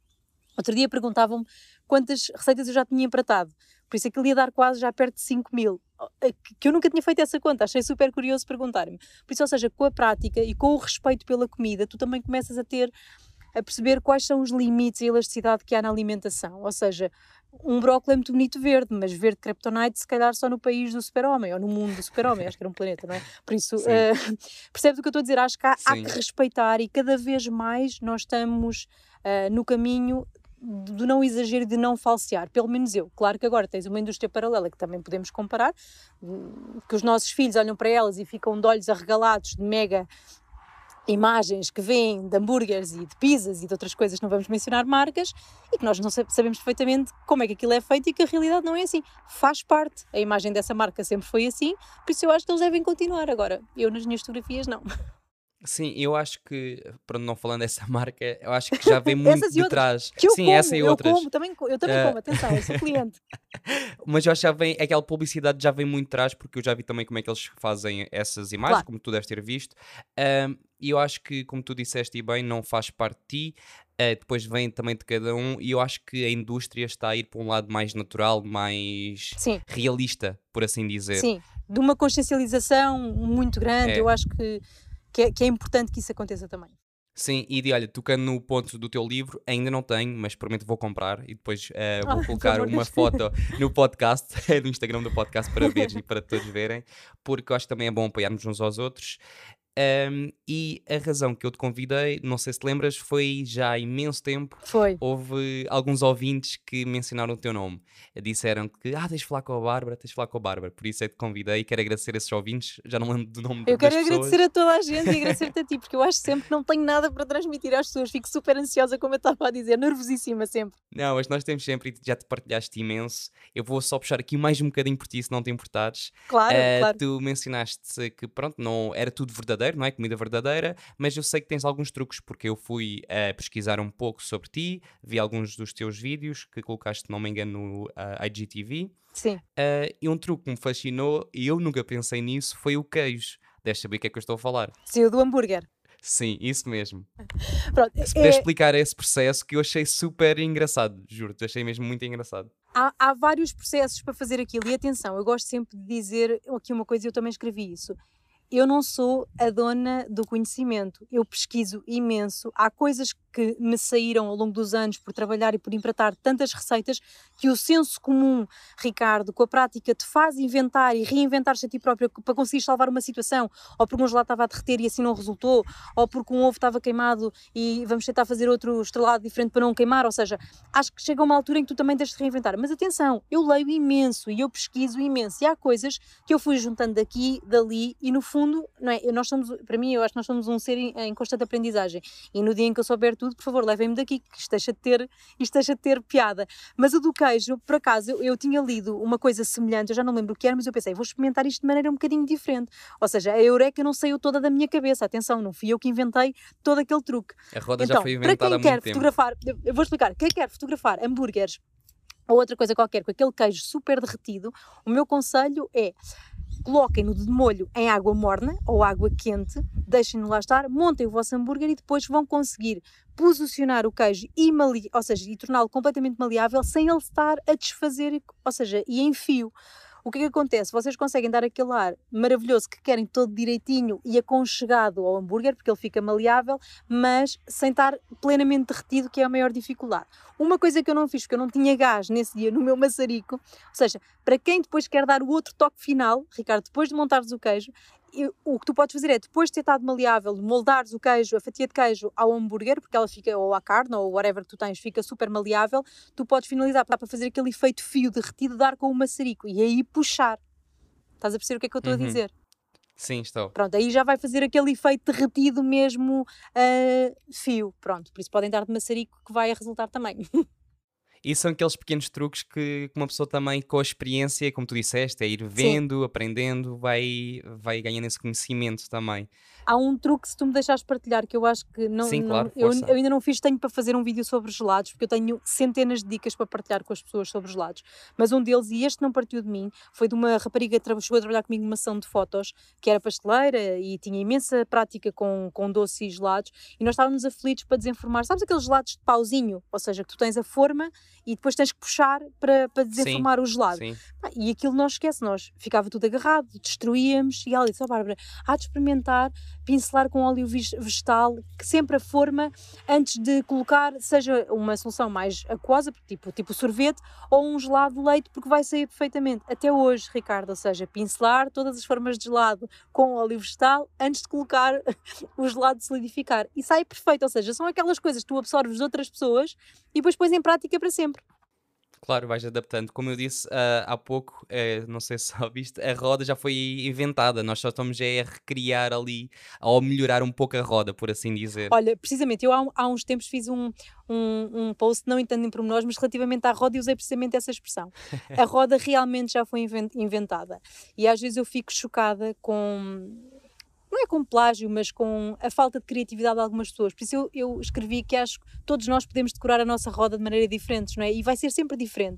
outro dia perguntavam-me quantas receitas eu já tinha empratado, por isso aquilo ia dar quase já perto de 5 mil, que- que eu nunca tinha feito essa conta, achei super curioso perguntar-me. Por isso, ou seja, com a prática e com o respeito pela comida, tu também começas a ter, a perceber quais são os limites e a elasticidade que há na alimentação, ou seja, um brócolis é muito bonito verde, mas verde kryptonite se calhar só no país do super-homem, ou no mundo do super-homem, acho que era um planeta, não é? Por isso, percebes o que eu estou a dizer? Acho que há, há que respeitar e cada vez mais nós estamos eh, no caminho do não exagero e de não falsear, pelo menos eu. Claro que agora tens uma indústria paralela que também podemos comparar, hum, que os nossos filhos olham para elas e ficam de olhos arregalados de mega imagens que vêm de hambúrgueres e de pizzas e de outras coisas, não vamos mencionar marcas, e que nós não sa- sabemos perfeitamente como é que aquilo é feito e que a realidade não é assim. Faz parte, a imagem dessa marca sempre foi assim, por isso eu acho que eles devem continuar. Agora, eu nas minhas fotografias não. Sim, eu acho que, para não falando dessa marca, eu acho que já vem muito de trás. Que eu Sim, como, essa e eu outras. como, também, eu também Eh, como, atenção, eu sou cliente. Mas eu acho que já vem, aquela publicidade já vem muito de trás, porque eu já vi também como é que eles fazem essas imagens, Claro. como tu deves ter visto. E eu acho que, como tu disseste e bem, não faz parte de ti, eh, depois vem também de cada um, e eu acho que a indústria está a ir para um lado mais natural, mais Sim, realista, por assim dizer. sim. De uma consciencialização muito grande, É. eu acho que, que, é, que é importante que isso aconteça também. Sim, e de, olha, tocando no ponto do teu livro, ainda não tenho, mas prometo vou comprar e depois Ah, vou colocar uma foto no podcast, no Instagram do podcast para veres e para todos verem, porque eu acho que também é bom apoiarmos uns aos outros. Um, e a razão que eu te convidei, não sei se te lembras, foi já há imenso tempo. Foi. Houve alguns ouvintes que mencionaram o teu nome. Disseram que, ah, tens de falar com a Bárbara, tens de falar com a Bárbara. Por isso é que te convidei e quero agradecer a esses ouvintes. Já não lembro do nome Eu quero pessoas. agradecer a toda a gente e agradecer-te a ti, porque eu acho sempre que não tenho nada para transmitir às pessoas. Fico super ansiosa, como eu estava a dizer, nervosíssima sempre. Não, mas nós temos sempre, e já te partilhaste imenso. Eu vou só puxar aqui mais um bocadinho por ti, se não te importares. Claro, Eh, claro. Tu mencionaste que, pronto, não era tudo verdadeiro, não é? Comida verdadeira, mas eu sei que tens alguns truques, porque eu fui a pesquisar um pouco sobre ti, vi alguns dos teus vídeos que colocaste, não me engano, no ah, IGTV. Sim. eh, e um truque que me fascinou, e eu nunca pensei nisso, foi o queijo. Deves saber o que é que eu estou a falar. Sim, o do hambúrguer. Sim, isso mesmo. Pronto, Se puder é- explicar esse processo que eu achei super engraçado, juro-te, achei mesmo muito engraçado. há, há vários processos para fazer aquilo. E atenção, eu gosto sempre de dizer aqui uma coisa, e eu também escrevi isso. Eu não sou a dona do conhecimento. Eu pesquiso imenso. Há coisas que me saíram ao longo dos anos por trabalhar e por empratar tantas receitas que o senso comum, Ricardo, com a prática, te faz inventar e reinventar-se a ti próprio para conseguir salvar uma situação, ou porque um gelado estava a derreter e assim não resultou, ou porque um ovo estava queimado e vamos tentar fazer outro estrelado diferente para não queimar. Ou seja, acho que chega uma altura em que tu também tens de reinventar. Mas atenção, eu leio imenso e eu pesquiso imenso. E há coisas que eu fui juntando daqui, dali e no fundo, não é? Nós somos, para mim, eu acho que nós somos um ser em, em constante aprendizagem. E no dia em que eu souber tudo, por favor, levem-me daqui, que isto deixa de ter, isto deixa de ter piada. Mas o do queijo, por acaso, eu, eu tinha lido uma coisa semelhante, eu já não lembro o que era, mas eu pensei, vou experimentar isto de maneira um bocadinho diferente. Ou seja, a eureka não saiu toda da minha cabeça. Atenção, não fui eu que inventei todo aquele truque. A roda já Então, foi para inventada há quem quer tempo. fotografar, eu vou explicar, quem quer fotografar hambúrgueres ou outra coisa qualquer com aquele queijo super derretido, o meu conselho é coloquem-no de molho em água morna ou água quente, deixem-no lá estar, montem o vosso hambúrguer e depois vão conseguir posicionar o queijo e, ou seja, e torná-lo completamente maleável sem ele estar a desfazer, ou seja, e em fio. O que é que acontece? Vocês conseguem dar aquele ar maravilhoso que querem todo direitinho e aconchegado ao hambúrguer, porque ele fica maleável, mas sem estar plenamente derretido, que é a maior dificuldade. Uma coisa que eu não fiz, porque eu não tinha gás nesse dia no meu maçarico, ou seja, para quem depois quer dar o outro toque final, Ricardo, depois de montares o queijo, eu- o que tu podes fazer é, depois de ter estado maleável, moldares o queijo, a fatia de queijo ao hambúrguer, porque ela fica, ou à carne, ou whatever que tu tens, fica super maleável, tu podes finalizar para para fazer aquele efeito fio derretido, dar com o maçarico e aí puxar. Estás a perceber o que é que eu estou Uhum. a dizer? Sim, estou. Pronto, aí já vai fazer aquele efeito derretido mesmo ah, fio. Pronto, por isso podem dar de maçarico que vai resultar também. E são aqueles pequenos truques que que uma pessoa também, com a experiência, como tu disseste, é ir vendo, aprendendo, vai, vai ganhando esse conhecimento também. Há um truque, se tu me deixares partilhar, que eu acho que não, Sim, não- claro, eu, eu ainda não fiz, tenho para fazer um vídeo sobre gelados, porque eu tenho centenas de dicas para partilhar com as pessoas sobre gelados. Mas um deles, e este não partiu de mim, foi de uma rapariga que chegou a trabalhar comigo numa ação de fotos, que era pasteleira e tinha imensa prática com, com doce e gelados, e nós estávamos aflitos para desenformar. Sabes aqueles gelados de pauzinho? Ou seja, que tu tens a forma e depois tens que puxar para, para desenformar o gelado. Sim. E aquilo não esquece, nós ficava tudo agarrado, destruíamos, e ela disse, ó Bárbara, há de experimentar pincelar com óleo vegetal, que sempre a forma, antes de colocar, seja uma solução mais aquosa, tipo, tipo sorvete, ou um gelado de leite, porque vai sair perfeitamente. Até hoje, Ricardo, ou seja, pincelar todas as formas de gelado com óleo vegetal, antes de colocar o gelado solidificar. E sai perfeito, ou seja, são aquelas coisas que tu absorves de outras pessoas e depois pões em prática para sempre. Claro, vais adaptando. Como eu disse ah, há pouco, eh, não sei se ouviste, a roda já foi inventada. Nós só estamos é a recriar ali, ou melhorar um pouco a roda, por assim dizer. Olha, precisamente, eu há, há uns tempos fiz um, um, um post, não entendo em pormenores, mas relativamente à roda, e usei precisamente essa expressão. A roda realmente já foi inven- inventada. E às vezes eu fico chocada com. Não é com plágio, mas com a falta de criatividade de algumas pessoas. Por isso eu, eu escrevi que acho que todos nós podemos decorar a nossa roda de maneira diferente, não é? E vai ser sempre diferente.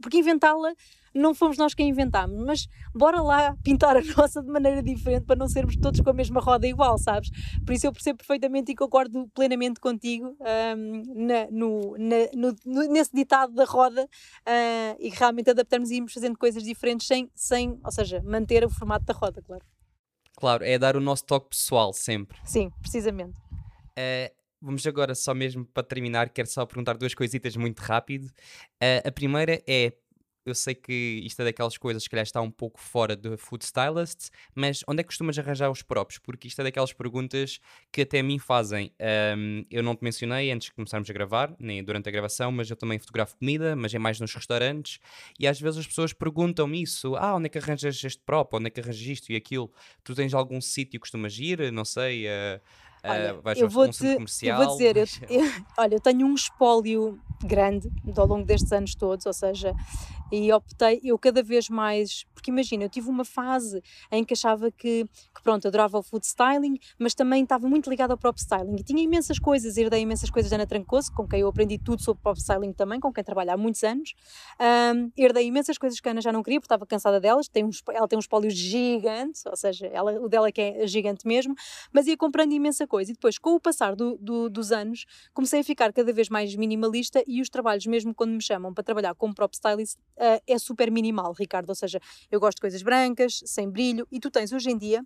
Porque inventá-la não fomos nós quem inventámos, mas bora lá pintar a nossa de maneira diferente para não sermos todos com a mesma roda igual, sabes? Por isso eu percebo perfeitamente e concordo plenamente contigo ahm, na- no, na- no- nesse ditado da roda ah, e realmente adaptamos e irmos fazendo coisas diferentes sem, sem, ou seja, manter o formato da roda, claro. Claro, é dar o nosso toque pessoal sempre. Sim, precisamente. Eh, vamos agora, só mesmo para terminar, quero só perguntar duas coisitas muito rápido. Eh, a primeira é: eu sei que isto é daquelas coisas que, calhar, está um pouco fora de food stylist, mas onde é que costumas arranjar os próprios? Porque isto é daquelas perguntas que até a mim fazem. Um, eu não te mencionei antes de começarmos a gravar, nem durante a gravação, mas eu também fotografo comida, mas é mais nos restaurantes, e às vezes as pessoas perguntam-me isso: ah, onde é que arranjas este prop? Onde é que arranjas isto e aquilo? Tu tens algum sítio que costumas ir? Não sei. Uh, Olha, uh, eu, vou te, eu vou dizer, mas... eu, eu, olha, eu tenho um espólio grande ao longo destes anos todos, ou seja, e optei, eu cada vez mais, porque imagina, eu tive uma fase em que achava que, que pronto, adorava o food styling, mas também estava muito ligada ao próprio styling e tinha imensas coisas, herdei imensas coisas da Ana Trancoso, com quem eu aprendi tudo sobre próprio styling também, com quem trabalho há muitos anos, um, herdei imensas coisas que a Ana já não queria, porque estava cansada delas, tem um, ela tem um espólio gigante, ou seja, ela, o dela é que é gigante mesmo, mas ia comprando imensa coisa, e depois com o passar do, do, dos anos, comecei a ficar cada vez mais minimalista e os trabalhos, mesmo quando me chamam para trabalhar como próprio stylist, uh, é super minimal, Ricardo. Ou seja, eu gosto de coisas brancas, sem brilho, e tu tens hoje em dia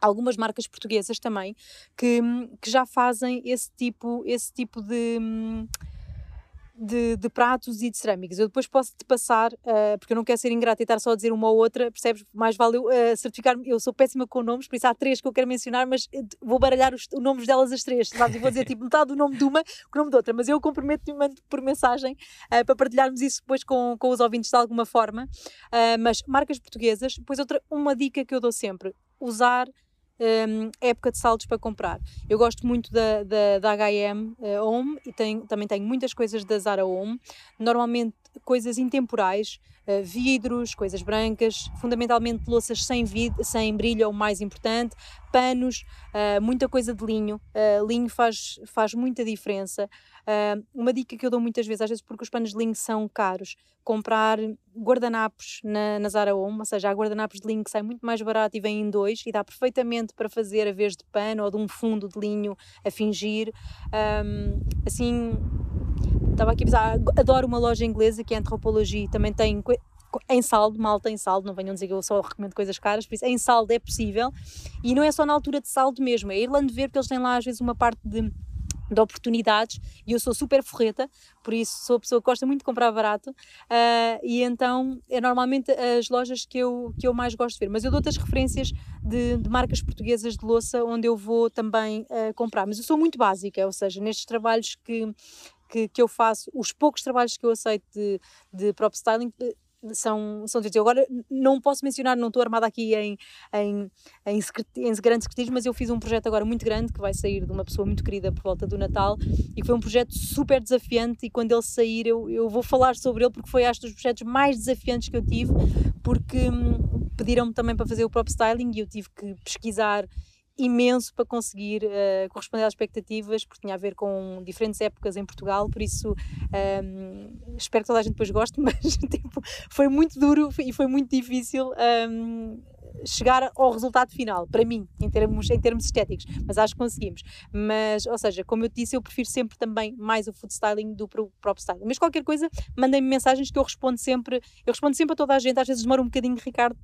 algumas marcas portuguesas também que, que já fazem esse tipo, esse tipo de de, de, pratos e de cerâmicas. Eu depois posso te passar, uh, porque eu não quero ser ingrata e estar só a dizer uma ou outra, percebes? Mais vale eu uh, certificar-me. Eu sou péssima com nomes, por isso há três que eu quero mencionar, mas vou baralhar os, os nomes delas as três, sabes? E vou dizer tipo metade do nome de uma com o nome de outra, mas eu comprometo-me mando por mensagem uh, para partilharmos isso depois com, com os ouvintes de alguma forma. mas marcas portuguesas, depois outra, uma dica que eu dou sempre: usar um, época de saldos para comprar. Eu gosto muito da, da, da H&M uh, Home e tenho, também tenho muitas coisas da Zara Home, normalmente coisas intemporais, uh, vidros, coisas brancas, fundamentalmente louças sem, vid sem brilho é o mais importante, panos, uh, muita coisa de linho, linho faz, faz muita diferença. Uh, uma dica que eu dou muitas vezes, às vezes porque os panos de linho são caros, comprar guardanapos na, na Zara Home, ou seja, há guardanapos de linho que sai muito mais barato e vem em dois e dá perfeitamente para fazer a vez de pano ou de um fundo de linho a fingir. Um, assim, estava aqui a adoro uma loja inglesa que é Antropologia, também tem em saldo, malta em saldo, não venham dizer que eu só recomendo coisas caras, por isso em saldo é possível e não é só na altura de saldo mesmo, é ir lá ver que eles têm lá às vezes uma parte de de oportunidades e eu sou super forreta, por isso sou a pessoa que gosta muito de comprar barato uh, e então é normalmente as lojas que eu, que eu mais gosto de ver. Mas eu dou outras referências de, de, marcas portuguesas de louça onde eu vou também uh, comprar. Mas eu sou muito básica, ou seja, nestes trabalhos que, que, que eu faço, os poucos trabalhos que eu aceito de, de prop styling são, são eu agora não posso mencionar, não estou armada aqui em, em, em, em grande secretismo, mas eu fiz um projeto agora muito grande que vai sair de uma pessoa muito querida por volta do Natal e foi um projeto super desafiante e quando ele sair eu, eu vou falar sobre ele porque foi acho dos projetos mais desafiantes que eu tive porque hum, pediram-me também para fazer o próprio styling e eu tive que pesquisar imenso para conseguir uh, corresponder às expectativas, porque tinha a ver com diferentes épocas em Portugal, por isso um, ehm, espero que toda a gente depois goste, mas tipo, foi muito duro e foi muito difícil um, ehm, chegar ao resultado final, para mim, em termos, em termos estéticos, mas acho que conseguimos. Mas, ou seja, como eu te disse, eu prefiro sempre também mais o food styling do que o próprio styling. Mas qualquer coisa, mandem-me mensagens que eu respondo sempre, eu respondo sempre a toda a gente, às vezes demora um bocadinho, Ricardo,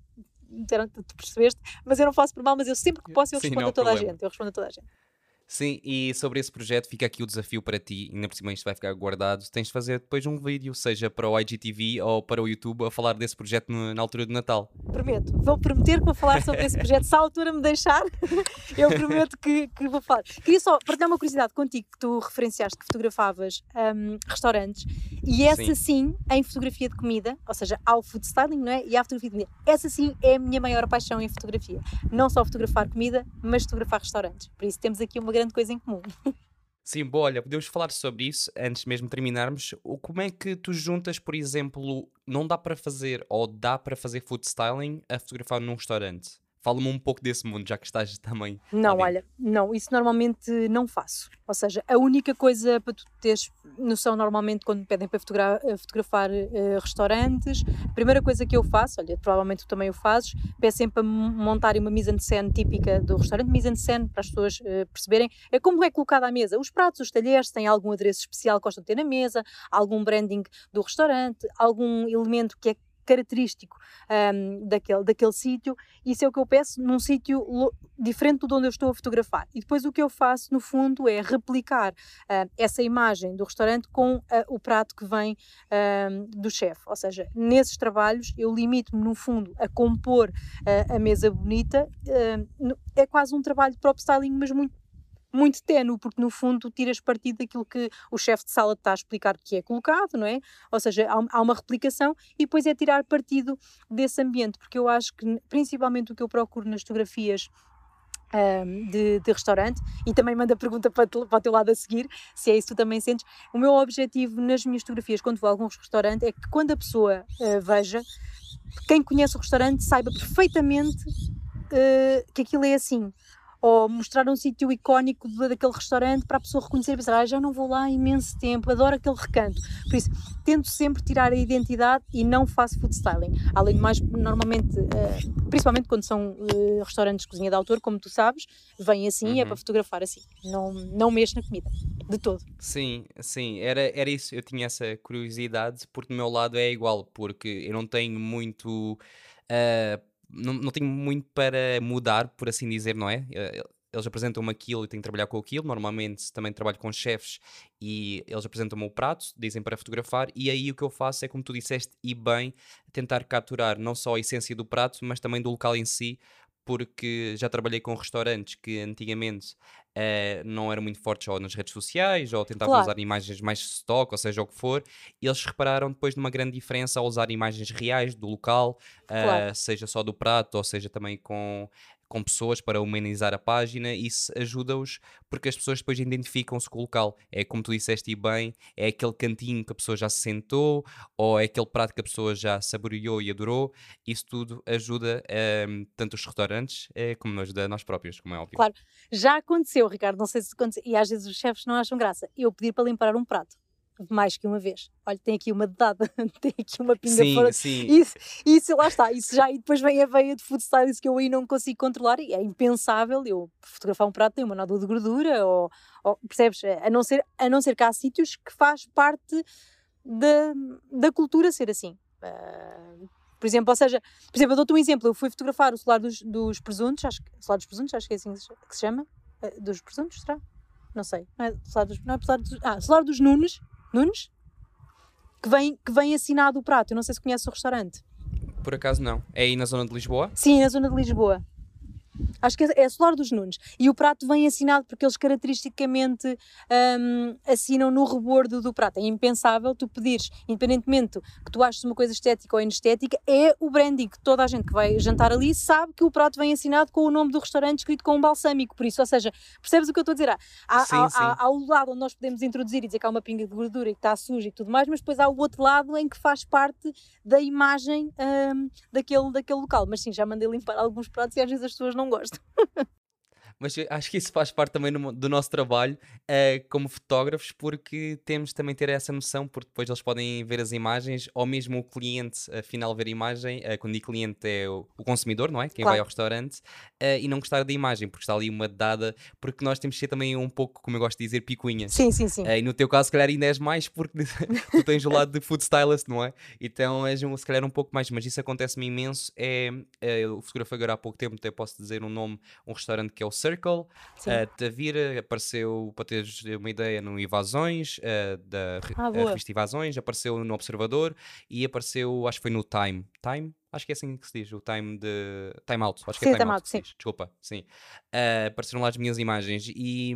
tu percebeste, mas eu não faço por mal, mas eu sempre que posso eu Sim, respondo a toda problema. a gente, eu respondo a toda a gente. Sim, e sobre esse projeto fica aqui o desafio para ti, ainda por cima isto vai ficar guardado, tens de fazer depois um vídeo, seja para o IGTV ou para o YouTube, a falar desse projeto no, na altura do Natal. Prometo, vou prometer que vou falar sobre esse projeto, se a altura me deixar, eu prometo que, que, vou falar. Queria só partilhar uma curiosidade contigo, que tu referenciaste que fotografavas um, restaurantes, e essa sim. sim, em fotografia de comida, ou seja, há o food styling, não é? E há a fotografia de comida. Essa sim é a minha maior paixão em fotografia. Não só fotografar comida, mas fotografar restaurantes. Por isso temos aqui uma grande coisa em comum. Sim, boa, olha, podemos falar sobre isso antes mesmo de terminarmos. Como é que tu juntas, por exemplo, não dá para fazer ou dá para fazer food styling a fotografar num restaurante? Fala-me um pouco desse mundo, já que estás também. Não, olha, não, isso normalmente não faço. Ou seja, a única coisa para tu teres noção, normalmente, quando me pedem para fotografar, eh, fotografar uh, restaurantes, a primeira coisa que eu faço, olha, provavelmente tu também o fazes, peço sempre para montar uma mise en scène típica do restaurante. Mise en scène, para as pessoas uh, perceberem, é como é colocada à mesa. Os pratos, os talheres, têm algum adereço especial que gostam de ter na mesa, algum branding do restaurante, algum elemento que é característico um, daquele, daquele sítio. Isso é o que eu peço num sítio diferente do onde eu estou a fotografar. E depois o que eu faço, no fundo, é replicar uh, essa imagem do restaurante com uh, o prato que vem uh, do chefe. Ou seja, nesses trabalhos eu limito-me, no fundo, a compor a mesa bonita. é quase um trabalho de prop styling, mas muito muito ténue, porque no fundo tiras partido daquilo que o chefe de sala está a explicar que é colocado, não é? Ou seja, há, uma replicação e depois é tirar partido desse ambiente, porque eu acho que principalmente o que eu procuro nas fotografias um, de, de, restaurante e também manda a pergunta para, para o teu lado a seguir, se é isso que tu também sentes. O meu objetivo nas minhas fotografias, quando vou a alguns restaurantes, é que quando a pessoa uh, veja, quem conhece o restaurante saiba perfeitamente uh, que aquilo é assim ou mostrar um sítio icónico daquele restaurante para a pessoa reconhecer e pensar, ah, já não vou lá há imenso tempo, adoro aquele recanto. Por isso, tento sempre tirar a identidade e não faço food styling. Além de mais, normalmente, uh, principalmente quando são uh, restaurantes de cozinha de autor, como tu sabes, vem assim uhum. é para fotografar assim. Não, não mexo na comida, de todo. Sim, sim, era, era isso. Eu tinha essa curiosidade, porque do meu lado é igual, porque eu não tenho muito. Uh, não, não tenho muito para mudar, por assim dizer, não é? Eh, eles apresentam-me aquilo e tenho que trabalhar com aquilo. Normalmente também trabalho com chefes e eles apresentam-me o prato, dizem para fotografar, e aí o que eu faço é, como tu disseste, e bem, tentar capturar não só a essência do prato, mas também do local em si, porque já trabalhei com restaurantes que antigamente uh, não eram muito fortes ou nas redes sociais, ou tentavam claro. usar imagens mais stock, ou seja, o que for, e eles repararam depois de uma grande diferença ao usar imagens reais do local, uh, claro. seja só do prato, ou seja também com com pessoas para humanizar a página, isso ajuda-os porque as pessoas depois identificam-se com o local. É como tu disseste e bem, é aquele cantinho que a pessoa já se sentou, ou é aquele prato que a pessoa já saboreou e adorou. Isso tudo ajuda um, tanto os restaurantes é, como ajuda nós próprios, como é óbvio. Claro, já aconteceu, Ricardo, não sei se aconteceu, e às vezes os chefes não acham graça. Eu pedir para limpar um prato mais que uma vez. Olha, tem aqui uma dedada, tem aqui uma pinga sim, fora. Sim. Isso, isso lá está, isso já, e depois vem a veia de food stylist que eu aí não consigo controlar e é impensável eu fotografar um prato tem uma nódoa de gordura ou, ou, percebes, a não, ser, a não ser que há sítios que faz parte da, da cultura ser assim. Uh, por exemplo, ou seja, por exemplo, eu dou-te um exemplo, eu fui fotografar o solar dos, dos presuntos, acho que, solar dos presuntos, acho que é assim que se chama, uh, dos presuntos, será? Não sei, não é solar dos, não é solar dos, ah, solar dos Nunes, Nunes, que vem, que vem assinado o prato. Eu não sei se conhece o restaurante. Por acaso não. É aí na zona de Lisboa? Sim, na zona de Lisboa. Acho que é, é Solar dos Nunes. E o prato vem assinado porque eles caracteristicamente um, assinam no rebordo do prato. É impensável tu pedires, independentemente que tu aches uma coisa estética ou inestética, é o branding que toda a gente que vai jantar ali sabe que o prato vem assinado com o nome do restaurante escrito com um balsâmico. Por isso, ou seja, percebes o que eu estou a dizer? Há, sim, há, sim. há, há o lado onde nós podemos introduzir e dizer que há uma pinga de gordura e que está suja e tudo mais, mas depois há o outro lado em que faz parte da imagem um, daquele, daquele local. Mas sim, já mandei limpar alguns pratos e às vezes as pessoas não gosto. Mas acho que isso faz parte também no, do nosso trabalho uh, como fotógrafos, porque temos também ter essa noção, porque depois eles podem ver as imagens, ou mesmo o cliente, afinal, ver a imagem, uh, quando digo cliente é o, o, consumidor, não é? Quem claro. vai ao restaurante, uh, e não gostar da imagem, porque está ali uma dada, porque nós temos que ser também um pouco, como eu gosto de dizer, picuinhas. Sim, sim, sim. e no teu caso, se calhar ainda és mais, porque tu tens o lado de food stylist, não é? Então és um, se calhar um pouco mais, mas isso acontece-me imenso. É, eu fotografei agora há pouco tempo, até posso dizer um nome, um restaurante que é o Circle. Uh, Tavira apareceu, para teres uma ideia, no Invasões, uh, da ah, revista Invasões, apareceu no Observador e apareceu, acho que foi no Time. Time? Acho que é assim que se diz, o time de. Time out. Acho que é sim, é time, time out, out sim. Desculpa, sim. Uh, apareceram lá as minhas imagens e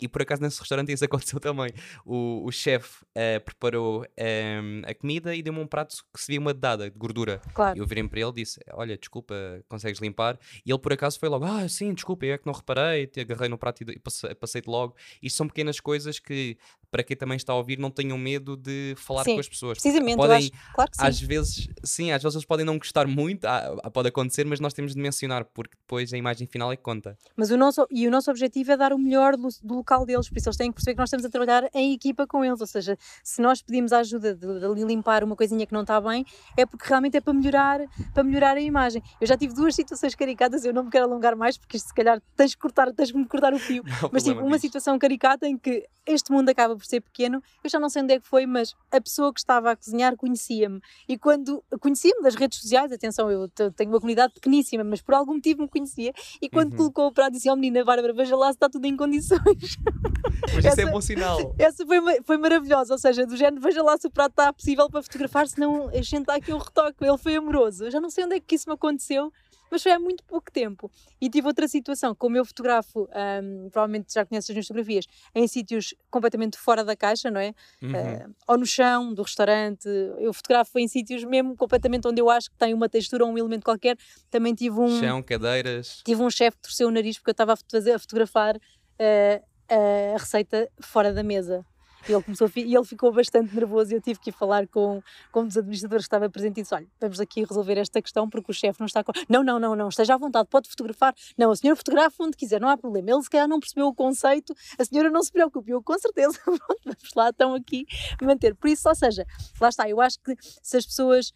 e por acaso nesse restaurante isso aconteceu também. O, o chefe uh, preparou um, ehm, a comida e deu-me um prato que se via uma dedada de gordura. Claro. Eu virei para ele e disse: Olha, desculpa, consegues limpar? E ele por acaso foi logo: Ah, sim, desculpa, eu é que não reparei, te agarrei no prato e passei-te logo. Isto são pequenas coisas que para quem também está a ouvir, não tenham medo de falar sim, com as pessoas. Precisamente, podem, acho, claro que sim. Às vezes, sim, às vezes eles podem não gostar muito, ah, ah, pode acontecer, mas nós temos de mencionar, porque depois a imagem final é que conta. Mas o nosso, e o nosso objetivo é dar o melhor do, do, local deles, por isso eles têm que perceber que nós estamos a trabalhar em equipa com eles, ou seja, se nós pedimos a ajuda de, de limpar uma coisinha que não está bem, é porque realmente é para melhorar, para melhorar a imagem. Eu já tive duas situações caricatas, eu não me quero alongar mais, porque isto se calhar tens que cortar, tens que me cortar o fio, não, mas tive uma situação caricata em que este mundo acaba por por ser pequeno, eu já não sei onde é que foi, mas a pessoa que estava a cozinhar conhecia-me. E quando conhecia-me das redes sociais, atenção, eu tenho uma comunidade pequeníssima, mas por algum motivo me conhecia. E quando uhum. colocou o prato, disse: oh, menina, Bárbara, veja lá se está tudo em condições. Mas essa, isso é bom sinal. Essa foi, foi maravilhosa, ou seja, do género, veja lá se o prato está possível para fotografar, senão a gente está aqui um retoque. Ele foi amoroso. Eu já não sei onde é que isso me aconteceu, mas foi há muito pouco tempo. E tive outra situação, como eu fotografo, um, provavelmente já conheces as minhas fotografias, em sítios completamente fora da caixa, não é? Uhum. Uh, ou no chão do restaurante, eu fotografo em sítios mesmo completamente onde eu acho que tem uma textura ou um elemento qualquer. Também tive um. Chão, cadeiras. Tive um chefe que torceu o nariz porque eu estava a, fazer, a fotografar. Uh, a receita fora da mesa. E ele, começou, e ele ficou bastante nervoso e eu tive que ir falar com, com um dos administradores que estava presente e disse, olha, vamos aqui resolver esta questão porque o chefe não está com... Não, não, não, não, esteja à vontade, pode fotografar. Não, a senhora fotografa onde quiser, não há problema. Ele se calhar não percebeu o conceito, a senhora não se preocupe, eu com certeza, pronto, vamos lá, estão aqui manter. Por isso, ou seja, lá está, eu acho que se as pessoas,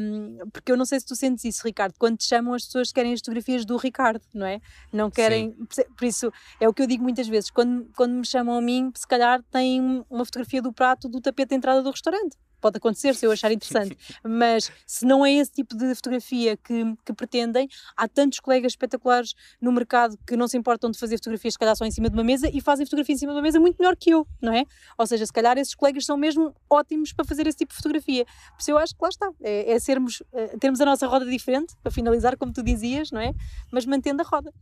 um, porque eu não sei se tu sentes isso, Ricardo, quando te chamam as pessoas querem as fotografias do Ricardo, não é? Não querem, Sim. por isso, é o que eu digo muitas vezes, quando, quando me chamam a mim, se calhar têm uma fotografia do prato do tapete de entrada do restaurante. Pode acontecer se eu achar interessante, mas se não é esse tipo de fotografia que, que pretendem, há tantos colegas espetaculares no mercado que não se importam de fazer fotografias, se calhar só em cima de uma mesa e fazem fotografia em cima de uma mesa muito melhor que eu, não é? Ou seja, se calhar esses colegas são mesmo ótimos para fazer esse tipo de fotografia. Por isso eu acho que lá está, é, é sermos, é, termos a nossa roda diferente, para finalizar, como tu dizias, não é? Mas mantendo a roda.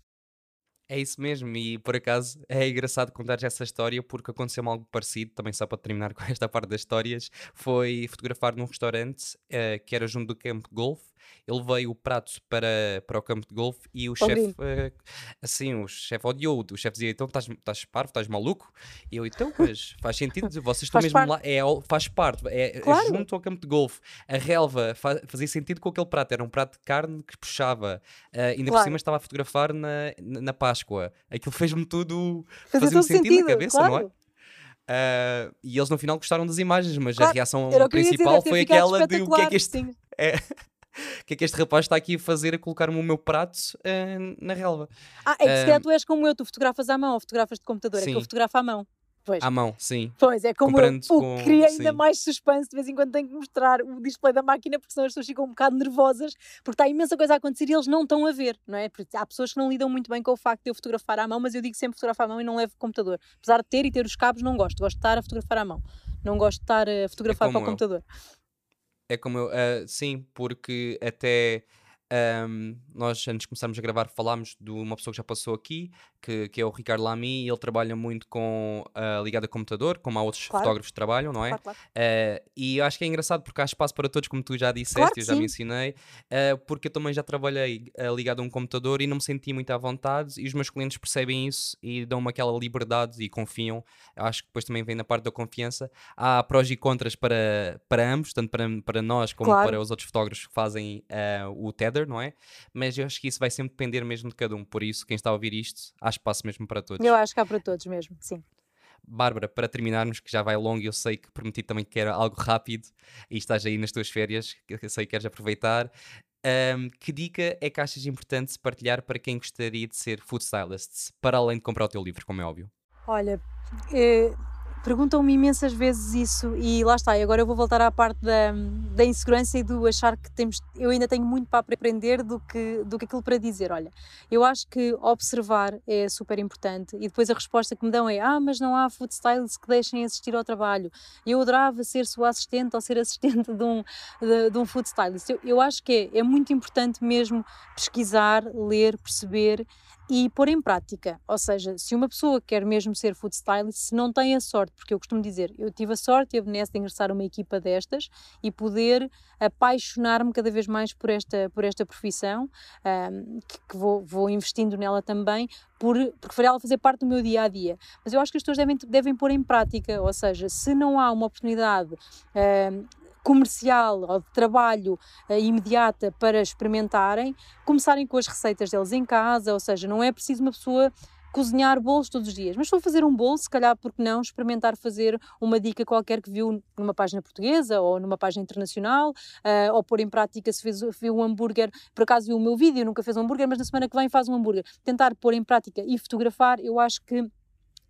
É isso mesmo, e por acaso é engraçado contar essa história porque aconteceu-me algo parecido, também só para terminar com esta parte das histórias. Foi fotografar num restaurante uh, que era junto do campo de golfe ele veio o prato para, para o campo de golfe e o chefe, uh, assim, o chefe odiou. O chefe dizia: Então estás, estás parvo, estás maluco? E eu, então, mas faz sentido, vocês estão mesmo parte. lá, é, faz parte, é, é, claro. junto ao campo de golfe. A relva faz, fazia sentido com aquele prato, era um prato de carne que puxava. Uh, ainda claro. por cima estava a fotografar na, na Páscoa. Aquilo fez-me tudo fazer um sentido, sentido, na cabeça, claro. não é? Uh, e eles no final gostaram das imagens, mas claro, a reação principal foi aquela de o que é que este. É, o que é que este rapaz está aqui a fazer a colocar-me o meu prato uh, na relva? Ah, é que se calhar tu és como eu, tu fotografas à mão ou fotografas de computador, sim. é que eu fotografo à mão. Pois. À mão, sim. Pois, é como Comparando eu. O com... cria ainda sim. mais suspense, de vez em quando tenho que mostrar o display da máquina, porque senão as pessoas ficam um bocado nervosas, porque está imensa coisa a acontecer e eles não estão a ver, não é? Porque há pessoas que não lidam muito bem com o facto de eu fotografar à mão, mas eu digo sempre fotografar à mão e não levo computador. Apesar de ter e ter os cabos, não gosto. Gosto de estar a fotografar à mão. Não gosto de estar a fotografar é para o computador. É como eu, uh, sim, porque até um, nós, antes de começarmos a gravar, falámos de uma pessoa que já passou aqui, que, que é o Ricardo Lamy, e ele trabalha muito com uh, ligado a computador, como há outros claro. fotógrafos que trabalham, não é? Claro, claro. Uh, e eu acho que é engraçado porque há espaço para todos, como tu já disseste, eu já sim. me ensinei, uh, porque eu também já trabalhei ligado a um computador e não me senti muito à vontade, e os meus clientes percebem isso e dão-me aquela liberdade e confiam. Eu acho que depois também vem na parte da confiança. Há prós e contras para, para ambos, tanto para, para nós como para os outros fotógrafos que fazem o Tether não é? Mas eu acho que isso vai sempre depender mesmo de cada um. Por isso, quem está a ouvir isto, há espaço mesmo para todos. Eu acho que há para todos mesmo, sim. Bárbara, para terminarmos, que já vai longo e eu sei que prometi também que era algo rápido e estás aí nas tuas férias, que eu sei que queres aproveitar. Um, que dica é que achas importante partilhar para quem gostaria de ser food stylist, para além de comprar o teu livro, como é óbvio? Olha, eh, Perguntam-me imensas vezes isso e lá está. E agora eu vou voltar à parte da, da insegurança e do achar que temos. Eu ainda tenho muito para aprender do que, do que aquilo para dizer. Olha, eu acho que observar é super importante e depois a resposta que me dão é: ah, mas não há food stylists que deixem assistir ao trabalho. Eu adorava ser sua assistente ou ser assistente de um, de, de um food stylist. Eu, eu acho que é, é muito importante mesmo pesquisar, ler, perceber e pôr em prática. Ou seja, se uma pessoa quer mesmo ser food stylist, se não tem a sorte, porque eu costumo dizer, eu tive a sorte e a benesse de ingressar uma equipa destas e poder apaixonar-me cada vez mais por esta, por esta profissão, um, que, que vou, vou, investindo nela também, por, porque farei ela fazer parte do meu dia a dia. Mas eu acho que as pessoas devem, devem pôr em prática, ou seja, se não há uma oportunidade comercial ou de trabalho uh, imediata para experimentarem, começarem com as receitas deles em casa, ou seja, não é preciso uma pessoa cozinhar bolos todos os dias, mas for fazer um bolo, se calhar, porque não, experimentar fazer uma dica qualquer que viu numa página portuguesa ou numa página internacional, uh, ou pôr em prática se fez, viu um hambúrguer, por acaso viu o meu vídeo, nunca fez um hambúrguer, mas na semana que vem faz um hambúrguer. Tentar pôr em prática e fotografar, eu acho que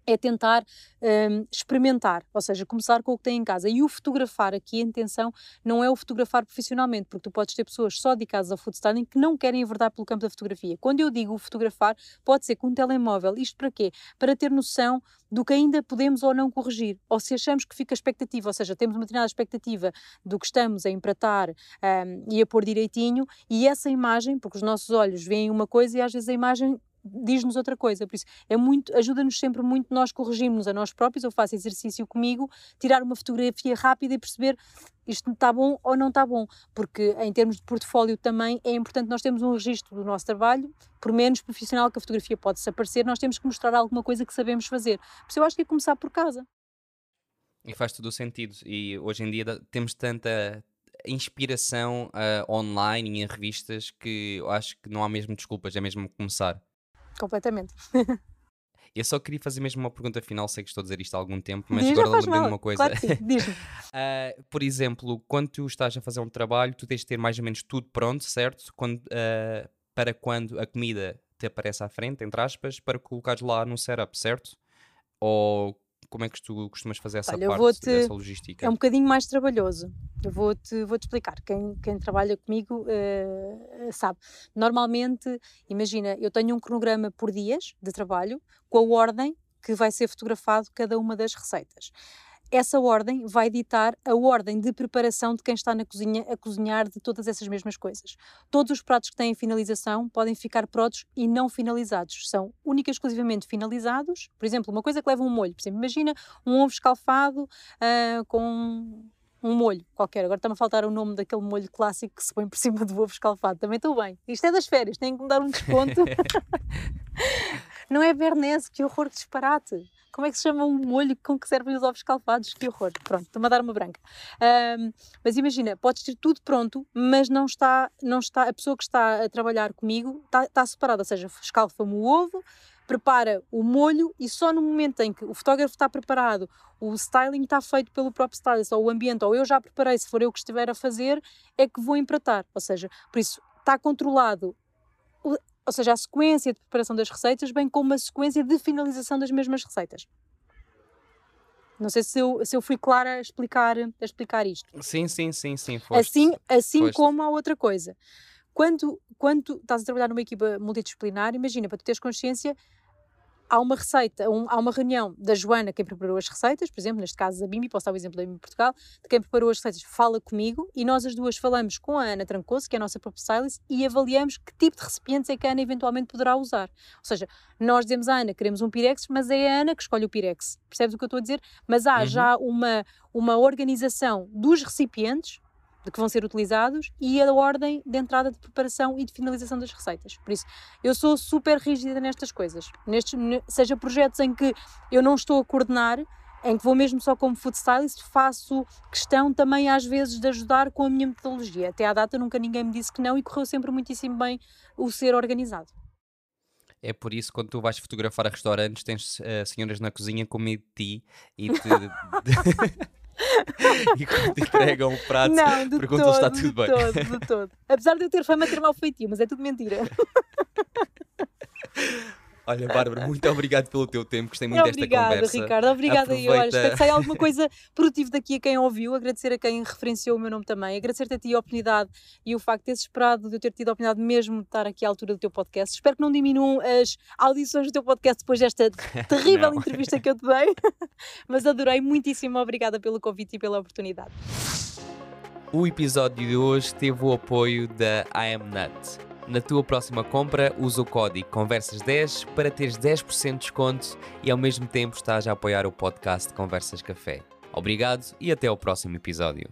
é tentar um, experimentar, ou seja, começar com o que tem em casa. E o fotografar aqui, a intenção não é o fotografar profissionalmente, porque tu podes ter pessoas só dedicadas ao food styling que não querem enverdar pelo campo da fotografia. Quando eu digo fotografar, pode ser com um telemóvel. Isto para quê? Para ter noção do que ainda podemos ou não corrigir, ou se achamos que fica expectativa, ou seja, temos uma determinada expectativa do que estamos a empratar um, e a pôr direitinho, e essa imagem, porque os nossos olhos veem uma coisa e às vezes a imagem diz-nos outra coisa. Por isso, é muito, ajuda-nos sempre muito nós corrigirmos a nós próprios. Eu faço exercício comigo, tirar uma fotografia rápida e perceber isto está bom ou não está bom. Porque em termos de portfólio também é importante nós termos um registro do nosso trabalho, por menos profissional que a fotografia pode desaparecer, nós temos que mostrar alguma coisa que sabemos fazer. Por isso eu acho que é começar por casa. E faz todo o sentido. E hoje em dia temos tanta inspiração uh, online e em revistas que eu acho que não há mesmo desculpas, é mesmo começar. Completamente. Eu só queria fazer mesmo uma pergunta final, sei que estou a dizer isto há algum tempo, mas agora lembrei-me uma coisa. Claro Diz-me. uh, por exemplo, quando tu estás a fazer um trabalho, tu tens de ter mais ou menos tudo pronto, certo? Quando, uh, para quando a comida te aparece à frente, entre aspas, para colocares lá no setup, certo? Ou como é que tu costumas fazer essa Olha, parte, dessa logística? É um bocadinho mais trabalhoso. Eu vou-te vou -te explicar. Quem, quem trabalha comigo uh, sabe. Normalmente, imagina, eu tenho um cronograma por dias de trabalho com a ordem que vai ser fotografado cada uma das receitas essa ordem vai ditar a ordem de preparação de quem está na cozinha a cozinhar de todas essas mesmas coisas. Todos os pratos que têm finalização podem ficar prontos e não finalizados. São única e exclusivamente finalizados. Por exemplo, uma coisa que leva um molho. Por exemplo, imagina um ovo escalfado uh, com um molho qualquer. Agora está-me a faltar o nome daquele molho clássico que se põe por cima do ovo escalfado. Também estou bem. Isto é das férias, tenho que me dar um desconto. não é Bernese, que horror de disparate. Como é que se chama um molho com que servem os ovos escalfados? Que horror. Pronto, estou-me a dar uma branca. Um, mas imagina, podes ter tudo pronto, mas não está, não está, a pessoa que está a trabalhar comigo está, está separada, ou seja, escalfa-me o ovo, prepara o molho e só no momento em que o fotógrafo está preparado, o styling está feito pelo próprio stylist, ou o ambiente, ou eu já preparei, se for eu que estiver a fazer, é que vou empratar. Ou seja, por isso está controlado ou seja, a sequência de preparação das receitas, bem como a sequência de finalização das mesmas receitas. Não sei se eu, se eu fui clara a explicar, a explicar isto. Sim, sim, sim, sim. Foste, assim assim foste. como a outra coisa. Quando, quando estás a trabalhar numa equipa multidisciplinar, imagina, para tu teres consciência, há uma receita, um, há uma reunião da Joana, quem preparou as receitas, por exemplo, neste caso da Bimi, posso dar o exemplo da Bimi Portugal, de quem preparou as receitas, fala comigo e nós as duas falamos com a Ana Trancoso, que é a nossa própria stylist, e avaliamos que tipo de recipientes é que a Ana eventualmente poderá usar. Ou seja, nós dizemos à Ana queremos um Pirex, mas é a Ana que escolhe o Pirex. Percebes o que eu estou a dizer? Mas há uhum. já uma, uma organização dos recipientes de que vão ser utilizados e a ordem de entrada de preparação e de finalização das receitas. Por isso, eu sou super rígida nestas coisas. Nestes, seja projetos em que eu não estou a coordenar, em que vou mesmo só como food stylist, faço questão também às vezes de ajudar com a minha metodologia. Até à data nunca ninguém me disse que não e correu sempre muitíssimo bem o ser organizado. É por isso quando tu vais fotografar a restaurantes tens uh, senhoras na cozinha com medo de ti e te... e quando te entregam o prato, perguntam se está tudo bem. Todo, de todo. Apesar de eu ter fama de ter mau feitio, mas é tudo mentira. Olha, Bárbara, muito obrigado pelo teu tempo, gostei muito obrigada, desta conversa. Ricardo, obrigada Aproveita... eu. Espero que saia alguma coisa produtiva daqui a quem ouviu, agradecer a quem referenciou o meu nome também, agradecer-te a ti a oportunidade e o facto de teres esperado de eu ter tido a oportunidade mesmo de estar aqui à altura do teu podcast. Espero que não diminuam as audições do teu podcast depois desta terrível entrevista que eu te dei, mas adorei, muitíssimo obrigada pelo convite e pela oportunidade. O episódio de hoje teve o apoio da I Am Nut na tua próxima compra, usa o código Conversas10 para teres 10% de desconto e ao mesmo tempo estás a apoiar o podcast Conversas Café. Obrigado e até ao próximo episódio.